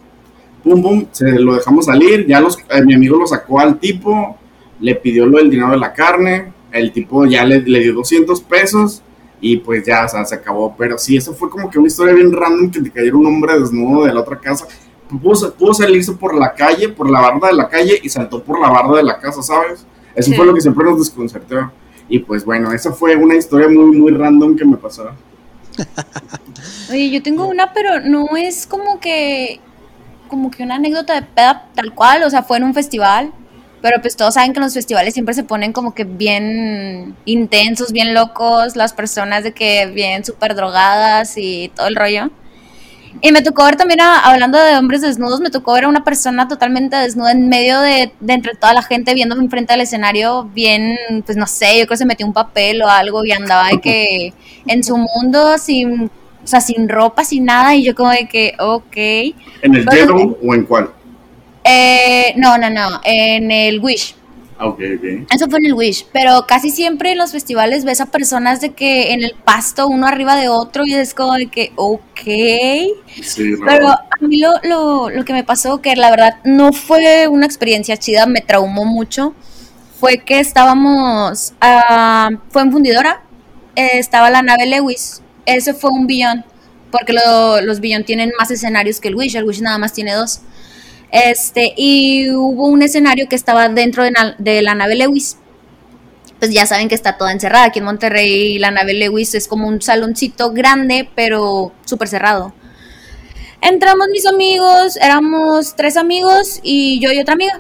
Pum, pum, se lo dejamos salir. Ya los, eh, mi amigo lo sacó al tipo, le pidió lo del dinero de la carne. El tipo ya le, le dio 200 pesos Y pues ya, o sea, se acabó. Pero sí, eso fue como que una historia bien random que te cayera un hombre desnudo de la otra casa. Pudo, pudo salirse por la calle, por la barda de la calle y saltó por la barda de la casa, ¿sabes? Eso Sí. fue lo que siempre nos desconcertó. Y pues bueno, esa fue una historia muy, muy random que me pasó. *laughs* Oye, yo tengo una, pero no es como que como que una anécdota de peda tal cual, o sea, fue en un festival, pero pues todos saben que en los festivales siempre se ponen como que bien intensos, bien locos, las personas de que bien súper drogadas y todo el rollo. Y me tocó ver también, a- hablando de hombres desnudos, me tocó ver a una persona totalmente desnuda en medio de, de entre toda la gente viéndome enfrente del escenario, bien, pues no sé, yo creo que se metió un papel o algo y andaba de que en su mundo sin, o sea, sin ropa, sin nada, y yo como de que, ok. ¿En el Pero- Yellow o en cuál? Eh, no, no, no, en el Wish. Ah, ok, ok. Eso fue en el Wish, pero casi siempre en los festivales ves a personas de que en el pasto uno arriba de otro y es como de que, ok. Sí. Pero a mí lo, lo, lo que me pasó, que la verdad no fue una experiencia chida, me traumó mucho, fue que estábamos, ah, fue en Fundidora, eh, estaba la nave Lewis, ese fue un billón, porque lo- los billón tienen más escenarios que el Wish, el Wish nada más tiene dos. Este, y hubo un escenario que estaba dentro de, la nave Lewis. Pues ya saben que está toda encerrada. Aquí en Monterrey la nave Lewis es como un saloncito grande, pero súper cerrado. Entramos mis amigos, éramos tres amigos y yo y otra amiga.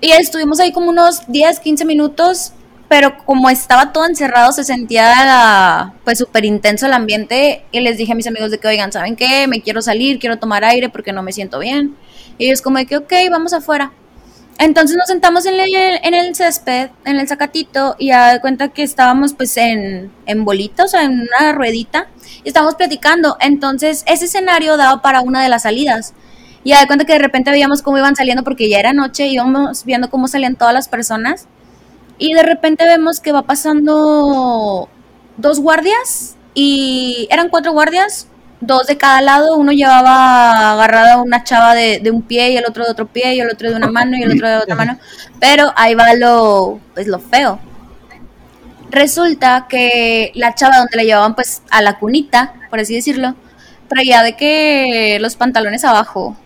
Y estuvimos ahí como unos 10, 15 minutos, pero como estaba todo encerrado se sentía pues súper intenso el ambiente y les dije a mis amigos de que, oigan, ¿saben qué? Me quiero salir, quiero tomar aire porque no me siento bien. Y ellos como de que, ok, vamos afuera. Entonces nos sentamos en el, en el césped, en el zacatito, y a cuenta que estábamos pues en, en bolita, o sea, en una ruedita, y estábamos platicando. Entonces ese escenario daba para una de las salidas. Y a cuenta que de repente veíamos cómo iban saliendo, porque ya era noche, íbamos viendo cómo salían todas las personas. Y de repente vemos que va pasando dos guardias, y eran cuatro guardias, dos de cada lado, uno llevaba agarrada una chava de, un pie y el otro de otro pie y el otro de una mano y el otro de otra mano, pero ahí va lo, pues lo feo. Resulta que la chava donde la llevaban pues a la cunita, por así decirlo, traía de que los pantalones abajo,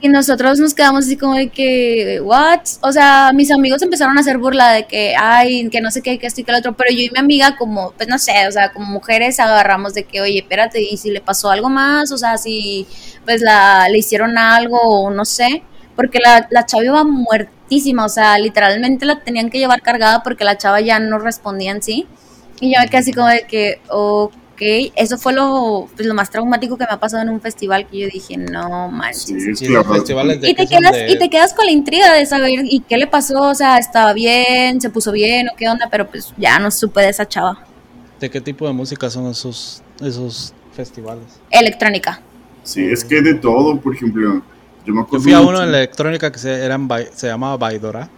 y nosotros nos quedamos así como de que, ¿what? O sea, mis amigos empezaron a hacer burla de que, ay, que no sé qué, que esto y que lo otro, pero yo y mi amiga, como, pues no sé, o sea, como mujeres agarramos de que, oye, espérate, y si le pasó algo más, o sea, si pues la, le hicieron algo o no sé, porque la, la chava iba muertísima, o sea, literalmente la tenían que llevar cargada porque la chava ya no respondía en sí. Y yo me quedé así como de que, ok, eso fue lo, pues, lo más traumático que me ha pasado en un festival que yo dije, no manches. Sí, es Sí, que los la- festivales de Y te, quedas, de- y te quedas con la intriga de saber y qué le pasó, o sea, estaba bien, se puso bien o qué onda, pero pues ya no supe de esa chava. ¿De qué tipo de música son esos, esos festivales? Electrónica. Sí, es que de todo, por ejemplo. Yo me Yo acuerdo. fui a mucho- uno en la electrónica que se, eran, se llamaba Baidora.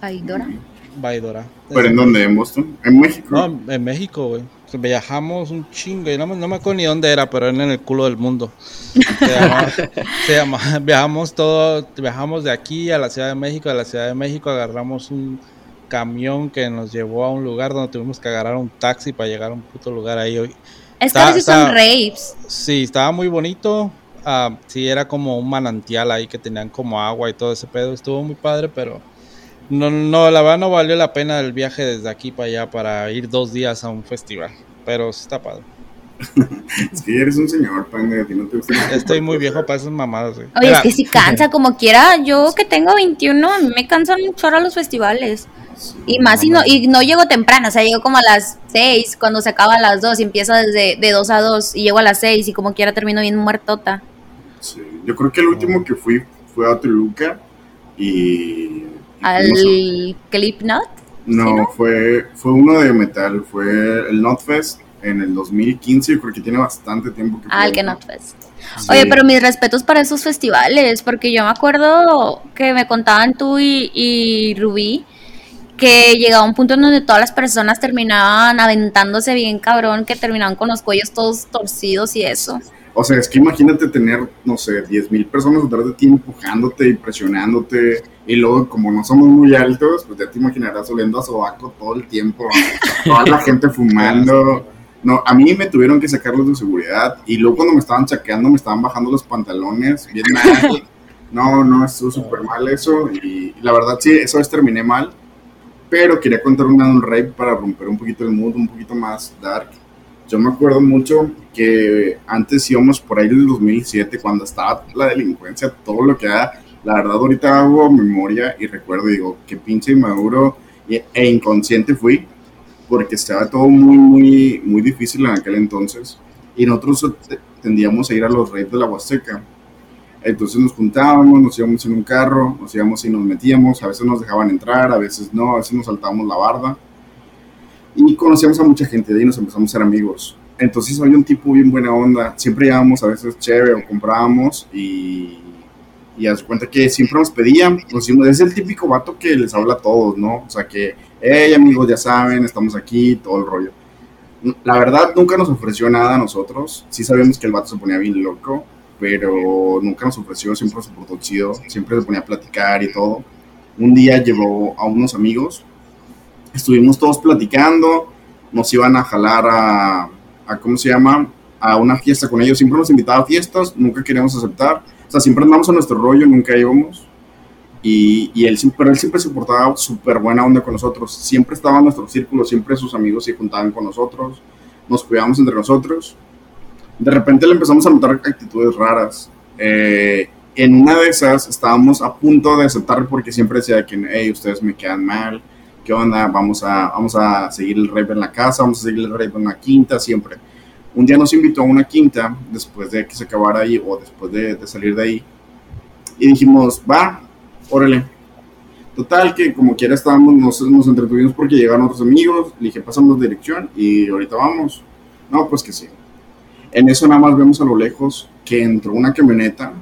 Ay, Dora. Baidora. ¿Pero en dónde? ¿En Boston? ¿En México? No, en México, güey. Viajamos un chingo. y No, me- no me acuerdo ni dónde era, pero era en el culo del mundo. Se llama, *laughs* se llama- viajamos todo, viajamos de aquí a la Ciudad de México, de la Ciudad de México agarramos un camión que nos llevó a un lugar donde tuvimos que agarrar un taxi para llegar a un puto lugar ahí. Es que Está- a veces son raves. Sí, estaba muy bonito. ah, sí, era como un manantial ahí que tenían como agua y todo ese pedo. Estuvo muy padre, pero no, no, la verdad no valió la pena el viaje desde aquí para allá para ir dos días a un festival. Pero sí está padre. *laughs* Es que eres un señor, pande, a ti no te gusta. Estoy muy viejo para esas mamadas, güey. Oye, Mira, es que si cansa como quiera, yo que tengo 21, a mí me cansan un chorro los festivales. Sí, Y más si no, y no llego temprano, o sea, llego como a las 6, cuando se acaba a las 2 y empiezo desde de 2 a 2 y llego a las 6 y como quiera termino bien muertota. Sí, Yo creo que el último que fui fue a Toluca y. Al Clip Not. No, ¿Sí, no? Fue, fue uno de metal, fue el Notfest en el 2015, yo creo que tiene bastante tiempo que Ah, el que Not Fest. Sí. Oye, pero mis respetos para esos festivales, porque yo me acuerdo que me contaban tú y, y Rubí que llegaba un punto en donde todas las personas terminaban aventándose bien cabrón, que terminaban con los cuellos todos torcidos y eso. O sea, es que imagínate tener, no sé, 10 mil personas detrás de ti empujándote y presionándote. Y luego, como no somos muy altos, pues ya te imaginarás oliendo a sobaco todo el tiempo. *laughs* Toda la gente fumando. No, a mí me tuvieron que sacarlos de seguridad. Y luego cuando me estaban chaqueando, me estaban bajando los pantalones. Bien mal. No, no, estuvo súper mal eso. Y la verdad, sí, eso vez terminé mal. Pero quería contar de un rape para romper un poquito el mood, un poquito más dark yo me acuerdo mucho que antes íbamos por ahí del 2007, cuando estaba la delincuencia, todo lo que era. La verdad, ahorita hago memoria y recuerdo, digo, qué pinche inmaduro e inconsciente fui, porque estaba todo muy, muy, muy difícil en aquel entonces. Y nosotros tendíamos a ir a los reyes de la Huasteca. Entonces nos juntábamos, nos íbamos en un carro, nos íbamos y nos metíamos, a veces nos dejaban entrar, a veces no, a veces nos saltábamos la barda y conocíamos a mucha gente de ahí, nos empezamos a ser amigos. Entonces había un tipo bien buena onda, siempre llevábamos a veces chévere o comprábamos y, y haz cuenta que siempre nos pedían, nos decimos, es el típico vato que les habla a todos, ¿no? O sea que, hey amigos, ya saben, estamos aquí, todo el rollo. La verdad, nunca nos ofreció nada a nosotros, sí sabíamos que el vato se ponía bien loco, pero nunca nos ofreció, siempre se portó chido, siempre se ponía a platicar y todo. Un día llevó a unos amigos estuvimos todos platicando, nos iban a jalar a, a, ¿cómo se llama? A una fiesta con ellos. Siempre nos invitaba a fiestas, nunca queríamos aceptar. O sea, siempre andamos a nuestro rollo, nunca íbamos. Y, y él, pero él siempre se portaba súper buena onda con nosotros. Siempre estaba en nuestro círculo, siempre sus amigos se juntaban con nosotros. Nos cuidábamos entre nosotros. De repente le empezamos a notar actitudes raras. Eh, en una de esas estábamos a punto de aceptar porque siempre decía que, hey, ustedes me quedan mal, ¿qué onda? Vamos a, vamos a seguir el rap en la casa, vamos a seguir el rap en la quinta, siempre. Un día nos invitó a una quinta, después de que se acabara ahí, o después de, de salir de ahí, y dijimos, va, órale. Total, que como quiera estábamos, nos, nos entretuvimos porque llegaron otros amigos, le dije, pasamos dirección y ahorita vamos. No, pues que sí. En eso nada más vemos a lo lejos que entró una camioneta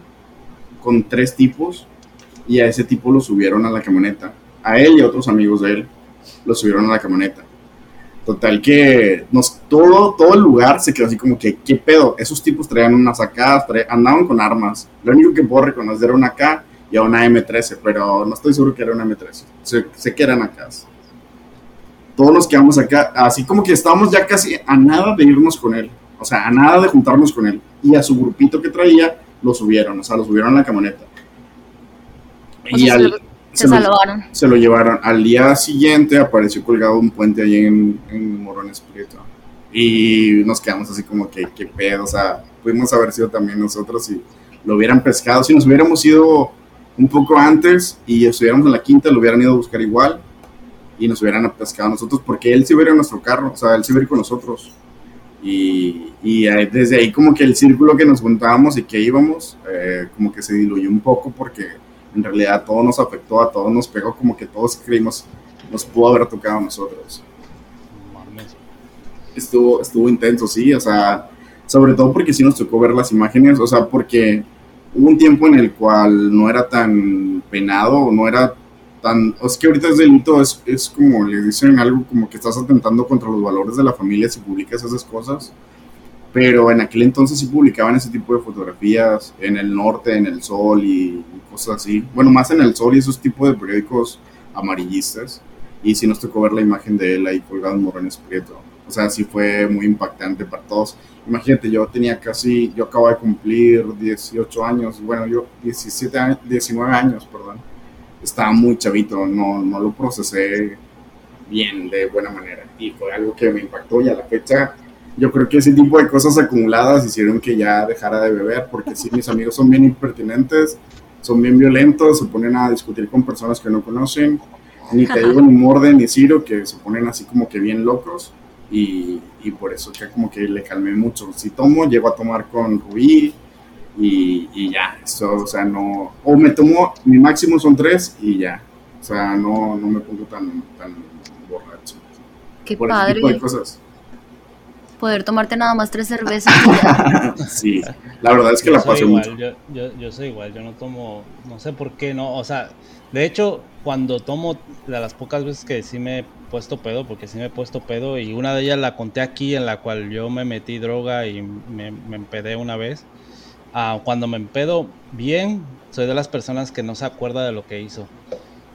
con tres tipos y a ese tipo lo subieron a la camioneta a él y a otros amigos de él, lo subieron a la camioneta. Total que nos, todo, todo el lugar se quedó así como que, ¿qué pedo? Esos tipos traían unas AK, andaban con armas. Lo único que puedo reconocer era una AK y a una M13, pero no estoy seguro que era una M13. Sé, que eran AKs. Todos nos quedamos acá, así como que estábamos ya casi a nada de irnos con él. O sea, a nada de juntarnos con él. Y a su grupito que traía, lo subieron, o sea, lo subieron a la camioneta. y al, se, salvaron. se lo llevaron. Al día siguiente apareció colgado un puente ahí en, en Morones Prieto. Y nos quedamos así como que, qué pedo. O sea, pudimos haber sido también nosotros si lo hubieran pescado. Si nos hubiéramos ido un poco antes y estuviéramos en la quinta, lo hubieran ido a buscar igual y nos hubieran pescado nosotros porque él se hubiera en nuestro carro, o sea, él se hubiera con nosotros. Y, y, desde ahí como que el círculo que nos juntábamos y que íbamos, eh, como que se diluyó un poco porque en realidad todo nos afectó, a todos nos pegó, como que todos creímos nos pudo haber tocado a nosotros. Estuvo, estuvo intenso, sí, o sea, sobre todo porque sí nos tocó ver las imágenes, o sea, porque hubo un tiempo en el cual no era tan penado, no era tan, es que ahorita es delito, es, es como le dicen algo como que estás atentando contra los valores de la familia si publicas esas cosas pero en aquel entonces sí publicaban ese tipo de fotografías en el norte, en el sol y cosas así. Bueno, más en el sol y esos tipos de periódicos amarillistas. Y sí nos tocó ver la imagen de él ahí colgado en Morrones Prieto. O sea, sí fue muy impactante para todos. Imagínate, yo tenía casi, yo acabo de cumplir 18 años, bueno, yo 17 años, 19 años, perdón. Estaba muy chavito, no, no lo procesé bien, de buena manera. Y fue algo que me impactó y a la fecha yo creo que ese tipo de cosas acumuladas hicieron que ya dejara de beber, porque sí, mis amigos son bien impertinentes, son bien violentos, se ponen a discutir con personas que no conocen, ni te digo ni Morden ni Ciro, que se ponen así como que bien locos, y, y por eso que como que le calmé mucho. Si tomo, llego a tomar con Rubí, y, y ya, eso, o sea, no, o me tomo, mi máximo son tres, y ya, o sea, no, no me pongo tan, tan borracho. Qué por padre. ese tipo de cosas. Poder tomarte nada más tres cervezas. y ya. *laughs* Sí, la verdad es que Yo la soy pasé igual, mucho. Yo, yo, yo soy igual, yo no tomo, no sé por qué no, o sea, de hecho, cuando tomo, de las pocas veces que sí me he puesto pedo, porque sí me he puesto pedo, y una de ellas la conté aquí, en la cual yo me metí droga y me, me empedé una vez. Ah, cuando me empedo bien, soy de las personas que no se acuerda de lo que hizo.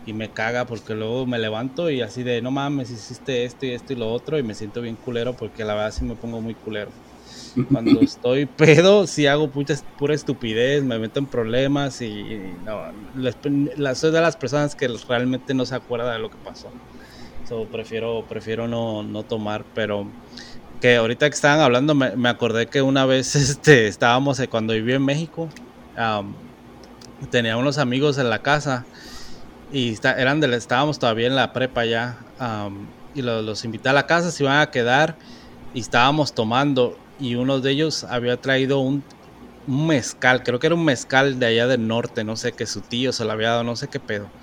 Y me caga porque luego me levanto y así de, no mames, hiciste esto y esto y lo otro, y me siento bien culero porque la verdad sí me pongo muy culero. Cuando *laughs* estoy pedo, sí hago pucha, pura estupidez, me meto en problemas y, y no, les- la- soy de las personas que realmente no se acuerda de lo que pasó. So, prefiero prefiero no, no tomar, pero que ahorita que estaban hablando me, me acordé que una vez *laughs* este, estábamos, eh, cuando viví en México, am, tenía unos amigos en la casa y está- eran de, estábamos todavía en la prepa ya am, y lo- los invité a la casa, se iban a quedar y estábamos tomando y uno de ellos había traído un, un mezcal, creo que era un mezcal de allá del norte, no sé, que su tío se lo había dado, no sé qué pedo.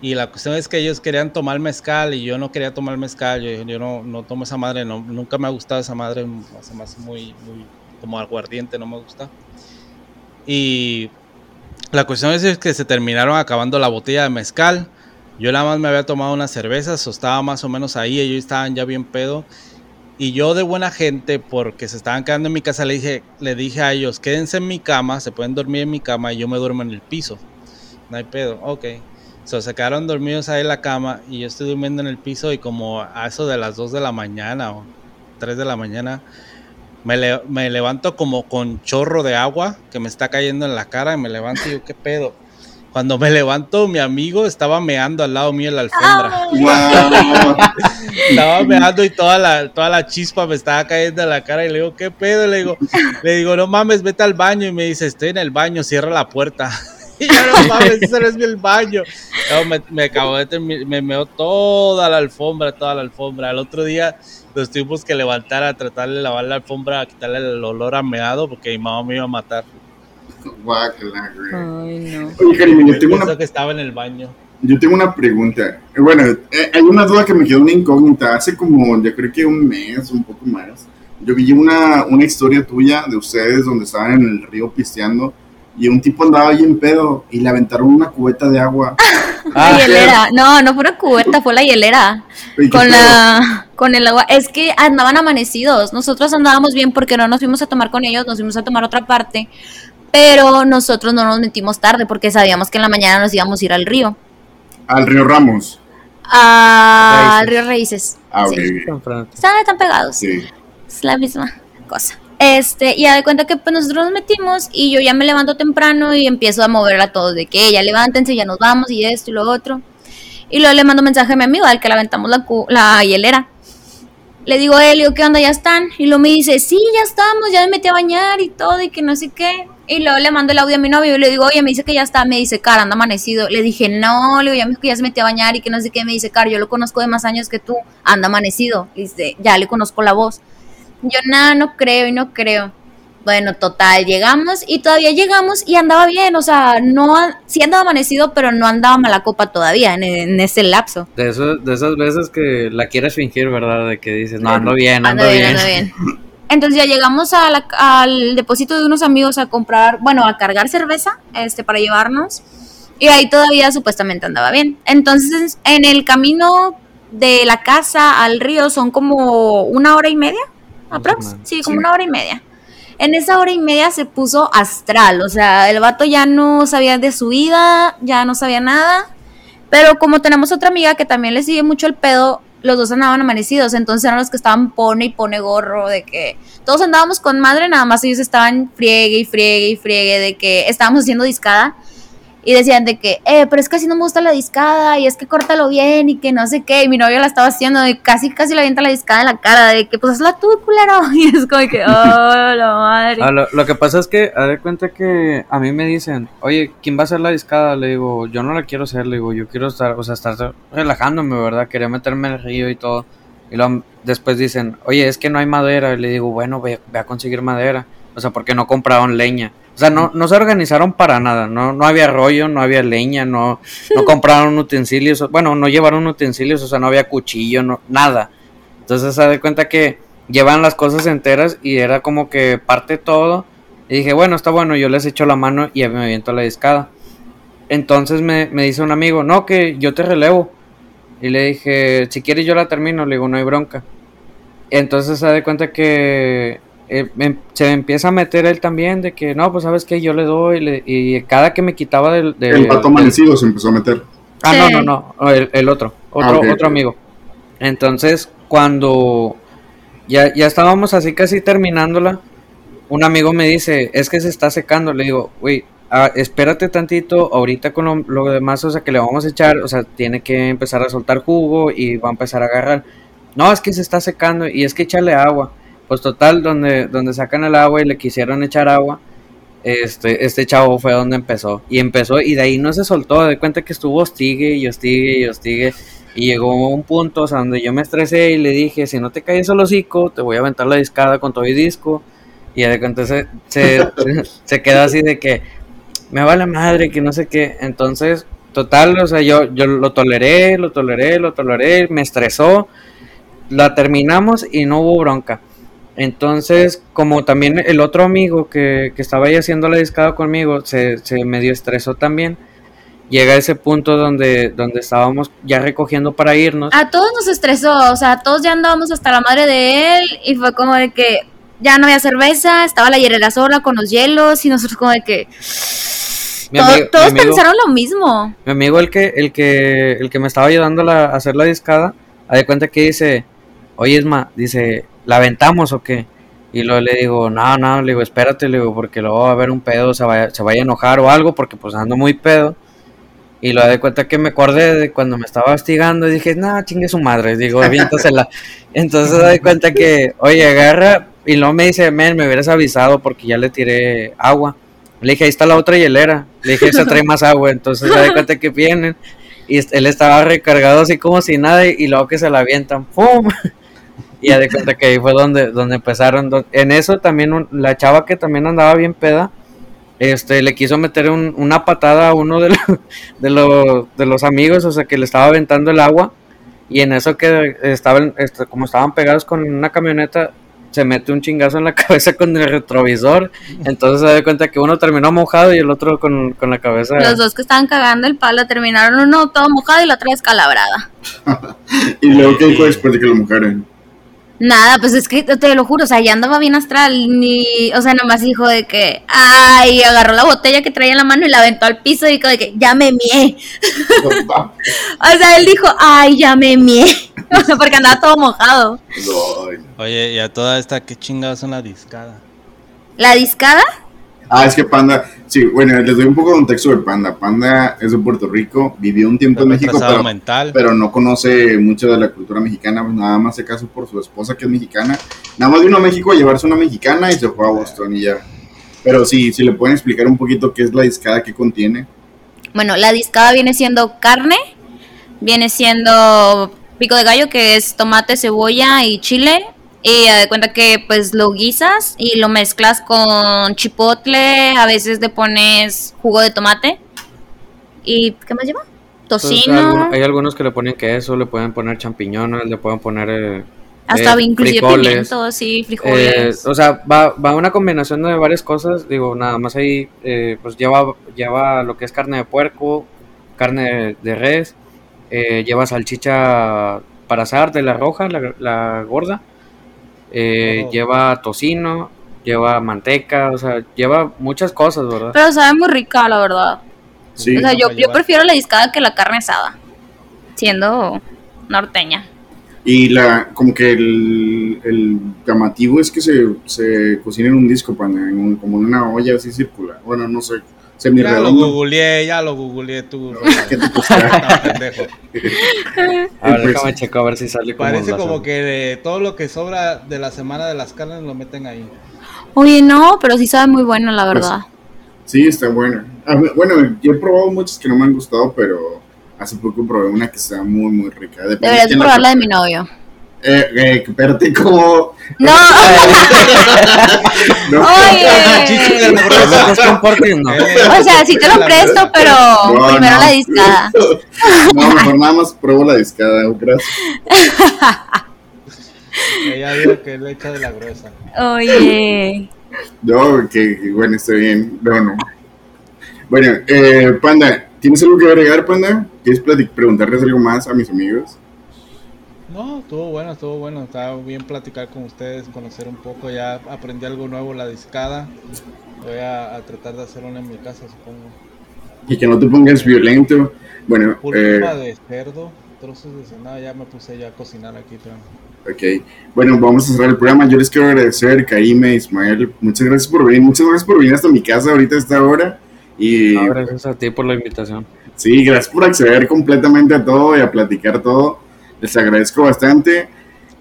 Y la cuestión es que ellos querían tomar mezcal y yo no quería tomar mezcal, yo, yo no, no tomo esa madre, no, nunca me ha gustado esa madre, me hace muy, muy como aguardiente, no me gusta. Y la cuestión es que se terminaron acabando la botella de mezcal. Yo nada más me había tomado unas cervezas, o estaba más o menos ahí, ellos estaban ya bien pedo. Y yo de buena gente, porque se estaban quedando en mi casa, le dije, le dije a ellos, quédense en mi cama, se pueden dormir en mi cama y yo me duermo en el piso. No hay pedo, ok. So, se quedaron dormidos ahí en la cama y yo estoy durmiendo en el piso y como a eso de las 2 de la mañana o 3 de la mañana, me, le- me levanto como con chorro de agua que me está cayendo en la cara y me levanto y digo, ¿qué pedo? Cuando me levanto, mi amigo estaba meando al lado mío en la alfombra. Wow. *laughs* Estaba meando y toda la, toda la chispa me estaba cayendo en la cara y le digo, ¿qué pedo? Le digo, le digo, no mames, vete al baño. Y me dice, estoy en el baño, cierra la puerta. *laughs* Y yo, no *laughs* mames, ese no es mi el baño. No, me, me acabo de termi- me meó toda la alfombra, toda la alfombra. Al otro día nos tuvimos que levantar a tratar de lavar la alfombra, a quitarle el olor a meado porque mi mamá me iba a matar. Guácala, güey. Ay, no. Oye, Karim, yo tengo una que estaba en el baño. Yo tengo una pregunta. Eh, Bueno, eh, hay una duda que me quedó una incógnita. Hace como, yo creo que un mes, un poco más. Yo vi una, una historia tuya de ustedes donde estaban en el río pisteando y un tipo andaba ahí en pedo y le aventaron una cubeta de agua. *laughs* La hielera. No, no fue una cubeta, fue la hielera. *laughs* ¿Y qué Con la, con el agua. Es que andaban amanecidos. Nosotros andábamos bien porque no nos fuimos a tomar con ellos, nos fuimos a tomar otra parte. Pero nosotros no nos metimos tarde porque sabíamos que en la mañana nos íbamos a ir al río. Al río Ramos. Al Raíces. río Raíces. Ah. Sí. Temprano. Están, están pegados. Sí. Es la misma cosa. Este, y ya de cuenta que pues nosotros nos metimos y yo ya me levanto temprano y empiezo a mover a todos de que ya levántense, ya nos vamos y esto y lo otro. Y luego le mando mensaje a mi amigo al que le aventamos la, la hielera. Le digo a él, digo, ¿qué onda? ¿Ya están? Y luego me dice, sí, ya estamos, ya me metí a bañar y todo y que no sé qué. Y luego le mando el audio a mi novio y le digo, oye, me dice que ya está. Me dice, cara, anda amanecido. Le dije, no, le digo, ya me que ya se metió a bañar y que no sé qué. Me dice, cara, yo lo conozco de más años que tú, anda amanecido. Y dice, ya le conozco la voz. Yo nada, no creo y no creo. Bueno, total, llegamos y todavía llegamos y andaba bien, o sea, no, sí andaba amanecido, pero no andaba mala copa todavía en, en ese lapso. De, eso, de esas veces que la quieres fingir, ¿verdad? De que dices, no, ando bien, ando, Anda bien, bien. anda bien. Entonces ya llegamos a la- al depósito de unos amigos a comprar, bueno, a cargar cerveza, este, para llevarnos. Y ahí todavía supuestamente andaba bien. Entonces, en el camino de la casa al río son como una hora y media, aprox. Sí, como Sí. una hora y media. En esa hora y media se puso astral, o sea, el vato ya no sabía de su vida, ya no sabía nada. Pero como tenemos otra amiga que también le sigue mucho el pedo, los dos andaban amanecidos, entonces eran los que estaban pone y pone gorro, de que todos andábamos con madre, nada más ellos estaban friegue y friegue y friegue, de que estábamos haciendo discada y decían de que, eh, pero es que así no me gusta la discada y es que córtalo bien y que no sé qué, y mi novio la estaba haciendo y casi casi le avienta la discada en la cara, de que pues hazla tú, culero, *laughs* y es como que, *laughs* oh, la madre. Ah, lo, lo que pasa es que, a de cuenta que a mí me dicen, oye, ¿quién va a hacer la discada? Le digo, yo no la quiero hacer, le digo, yo quiero estar, o sea, estar relajándome, ¿verdad? Quería meterme en el río y todo. Y luego después dicen, oye, es que no hay madera. Y le digo, bueno, ve, ve a conseguir madera. O sea, porque no compraron leña. O sea, no, no se organizaron para nada. No, no había rollo, no había leña, no, no *laughs* compraron utensilios. Bueno, no llevaron utensilios, o sea, no había cuchillo, no, nada. Entonces se da cuenta que llevan las cosas enteras y era como que parte todo. Y dije, bueno, está bueno, yo les echo la mano y me aviento la discada. Entonces me, me dice un amigo, no, que yo te relevo. Y le dije, si quieres yo la termino, le digo, no hay bronca. Entonces se da cuenta que eh, me- se empieza a meter él también de que, no, pues sabes que yo le doy le- y cada que me quitaba del... El pato amanecido se empezó a meter. Ah, Sí. no, no, no, el, el otro, otro, Ah, otro amigo. Entonces, cuando ya, ya estábamos así casi terminándola, un amigo me dice, es que se está secando. Le digo, güey, ah, espérate tantito, ahorita con lo, lo demás, o sea, que le vamos a echar, o sea, tiene que empezar a soltar jugo y va a empezar a agarrar. No, es que se está secando y es que echarle agua. Pues total, donde, donde sacan el agua y le quisieron echar agua, este, este chavo fue donde empezó. Y empezó, y de ahí no se soltó, de cuenta que estuvo hostigue y hostigue y hostigue. Y llegó un punto o sea, donde yo me estresé y le dije, si no te calles el hocico, te voy a aventar la discada con todo y disco. Y de cuenta se, se, *laughs* se quedó así de que me vale madre, que no sé qué. Entonces, total, o sea, yo, yo lo toleré, lo toleré, lo toleré, me estresó. La terminamos y no hubo bronca. Entonces, como también el otro amigo que, que estaba ahí haciendo la discada conmigo se, se medio estresó también, llega a ese punto donde, donde estábamos ya recogiendo para irnos. A todos nos estresó, o sea, todos ya andábamos hasta la madre de él y fue como de que ya no había cerveza, estaba la hielera sola con los hielos y nosotros como de que amigo- todos amigo- pensaron lo mismo. Mi amigo, el que, el que, el que me estaba ayudando a, a hacer la discada, a de cuenta que dice, oye Isma, dice, ¿la aventamos o qué? Y luego le digo, no, no, le digo, espérate, le digo, porque luego va a haber un pedo, se vaya, se vaya a enojar o algo, porque pues ando muy pedo. Y lo de cuenta que me acordé de cuando me estaba hostigando y dije, no, chingue su madre, digo, aviéntasela. *laughs* Entonces doy cuenta que, oye, agarra, y luego me dice, men, me hubieras avisado porque ya le tiré agua. Le dije, ahí está la otra hielera. Le dije, esa trae más agua. Entonces me doy cuenta que vienen. Y él estaba recargado así como si nada. Y luego que se la avientan. ¡Pum! Y ya de cuenta que ahí fue donde, donde empezaron. En eso también un- la chava que también andaba bien peda. Este, le quiso meter un- una patada a uno de, lo- de, los, de los amigos. O sea, que le estaba aventando el agua. Y en eso que estaban, este, como estaban pegados con una camioneta, se mete un chingazo en la *laughs* cabeza con el retrovisor. Entonces se da cuenta que uno terminó mojado y el otro con, con la cabeza. Los dos que estaban cagando el palo terminaron uno todo mojado y la otra descalabrada. *laughs* Y luego, ¿qué dijo después de que lo mojaron? Nada, pues es que te lo juro, o sea, ya andaba bien astral, ni, o sea, nomás dijo de que, ay, agarró la botella que traía en la mano y la aventó al piso y dijo de que, ya me mié. *laughs* O sea, él dijo, ay, ya me mié, *laughs* porque andaba todo mojado. Oye, y a toda esta, ¿qué chingados es una discada? La discada, Ah, es que Panda, sí, bueno, les doy un poco de contexto de Panda. Panda es de Puerto Rico, vivió un tiempo en México, Retrasado pero, mental. pero no conoce mucho de la cultura mexicana, pues nada más se casó por su esposa que es mexicana. Nada más vino a México a llevarse una mexicana y se fue a Boston y ya. Pero sí, si le pueden explicar un poquito qué es la discada que contiene. bueno, la discada viene siendo carne, viene siendo pico de gallo, que es tomate, cebolla y chile. Y de cuenta que pues lo guisas y lo mezclas con chipotle, a veces le pones jugo de tomate. ¿Y qué más lleva? Pues, Tocino. hay algunos que le ponen queso, le pueden poner champiñones, le pueden poner eh, Hasta eh, inclusive frijoles. pimientos, sí, Eh, frijoles. o sea, va, va una combinación de varias cosas. Digo, nada más ahí, eh, pues lleva, lleva lo que es carne de puerco, carne de, res, lleva salchicha para asar de la roja, la, la gorda, eh, Oh. lleva tocino, lleva manteca, o sea, lleva muchas cosas, ¿verdad? Pero sabe muy rica, la verdad. Sí, o sea, no yo, yo prefiero la discada que la carne asada. Siendo norteña. y la, como que el, el llamativo es que se, se cocina en un disco, Panda, en un- como en una olla así circular. Bueno, no sé, Ya lo googleé, ya lo googleé tú. ¿Qué te cuesta? No, *laughs* pendejo. A ver, pues- déjame checar a ver si sale como Parece como hacen. que de todo lo que sobra de la semana de las carnes lo meten ahí. Oye, no, pero sí sabe muy bueno, la verdad. Sí, está buena. A ver, Bueno, yo he probado muchas que no me han gustado, pero hace poco probé una que está muy, muy rica. Depende Deberías quién probar la de mi novio. Eh, eh, espérate, como... No, *laughs* No, oye. del ¿Lo mugroso. estás compartiendo? Eh, O sea, sí te lo presto, pero No, primero no. la discada. No, mejor nada más pruebo la discada, gracias. Ella dijo que le echa de la gruesa. Oye. No, que que bueno, está bien. No, no. Bueno, eh, Panda, ¿tienes algo que agregar, Panda? ¿Quieres preguntarles algo más a mis amigos? No, estuvo bueno, estuvo bueno. Estaba bien platicar con ustedes, conocer un poco. Ya aprendí algo nuevo, la discada. Voy a, a tratar de hacer una en mi casa, supongo. Y que no te pongas violento. Bueno, Pulpa eh, de cerdo, trozos de cenada. Ya me puse ya a cocinar aquí, pero... ok. Bueno, vamos a cerrar el programa. Yo les quiero agradecer, Kaime, Ismael. Muchas gracias por venir. Muchas gracias por venir hasta mi casa ahorita a esta hora. Y No, gracias a ti por la invitación. Sí, gracias por acceder completamente a todo y a platicar todo. Les agradezco bastante.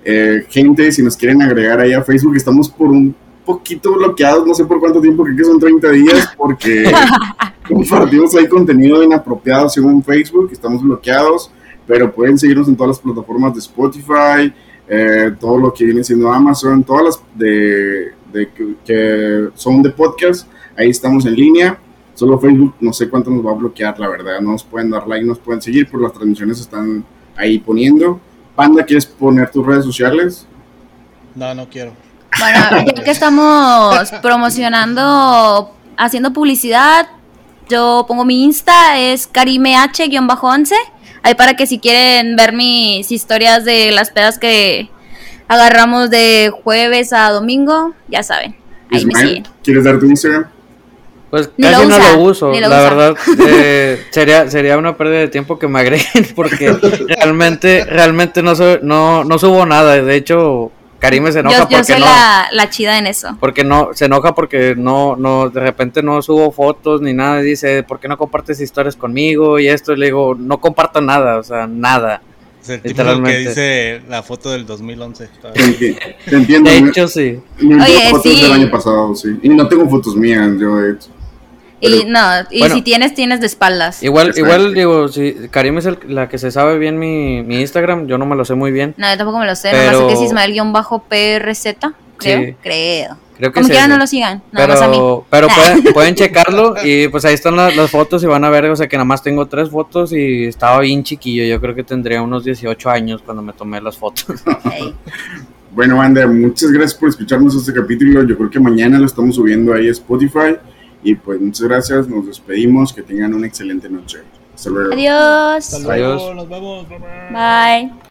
Eh, gente, si nos quieren agregar ahí a Facebook, estamos por un poquito bloqueados, no sé por cuánto tiempo, creo que son 30 días, porque *laughs* compartimos ahí contenido inapropiado según Facebook, estamos bloqueados, pero pueden seguirnos en todas las plataformas de Spotify, eh, todo lo que viene siendo Amazon, todas las de, de que, que son de podcast, ahí estamos en línea. Solo Facebook, no sé cuánto nos va a bloquear, la verdad. No nos pueden dar like, nos pueden seguir, pero las transmisiones están ahí poniendo. Panda, ¿quieres poner tus redes sociales? No, no quiero. Bueno, ya *laughs* que estamos promocionando, haciendo publicidad, yo pongo mi Insta, es karimeh-11. Ahí para que si quieren ver mis historias de las pedas que agarramos de jueves a domingo, ya saben. Ahí me siguen. ¿quieres dar tu Instagram? Pues Ni lo casi no lo uso, lo la usa. verdad *laughs* eh, sería sería una pérdida de tiempo que me agreguen *laughs* porque realmente realmente no su- no no subo nada, de hecho Karime se enoja Yo, yo porque soy no la, la chida en eso. porque no se enoja porque no no de repente no subo fotos ni nada y dice, "¿Por qué no compartes historias conmigo?" y esto y le digo, "No comparto nada, o sea, nada." Es el tipo que Literalmente. dice la foto del 2011. Te, enti- te entiendo. De hecho sí. Oye, fotos sí. del año pasado, sí. Y no tengo fotos mías, yo de hecho. Y Pero- no, y Bueno. si tienes, tienes de espaldas. Igual Exacto. igual digo, si Karime es el- la que se sabe bien mi, mi Instagram, yo no me lo sé muy bien. No, yo tampoco me lo sé, Pero- nomás sé que es Ismael-PRZ, creo. Sí. Creo. Creo que Como sí quieran, no lo sigan. Nada más a mí. Pero, pero pueden, pueden *laughs* checarlo y pues ahí están las, las fotos y van a ver, o sea que nada más tengo tres fotos y estaba bien chiquillo, yo creo que tendría unos 18 años cuando me tomé las fotos. *laughs* Bueno, banda, muchas gracias por escucharnos este capítulo. Yo creo que mañana lo estamos subiendo ahí a Spotify. Y pues muchas gracias, nos despedimos. Que tengan una excelente noche. Hasta luego. Adiós. Hasta luego, Adiós. nos vemos. bye, bye. Bye.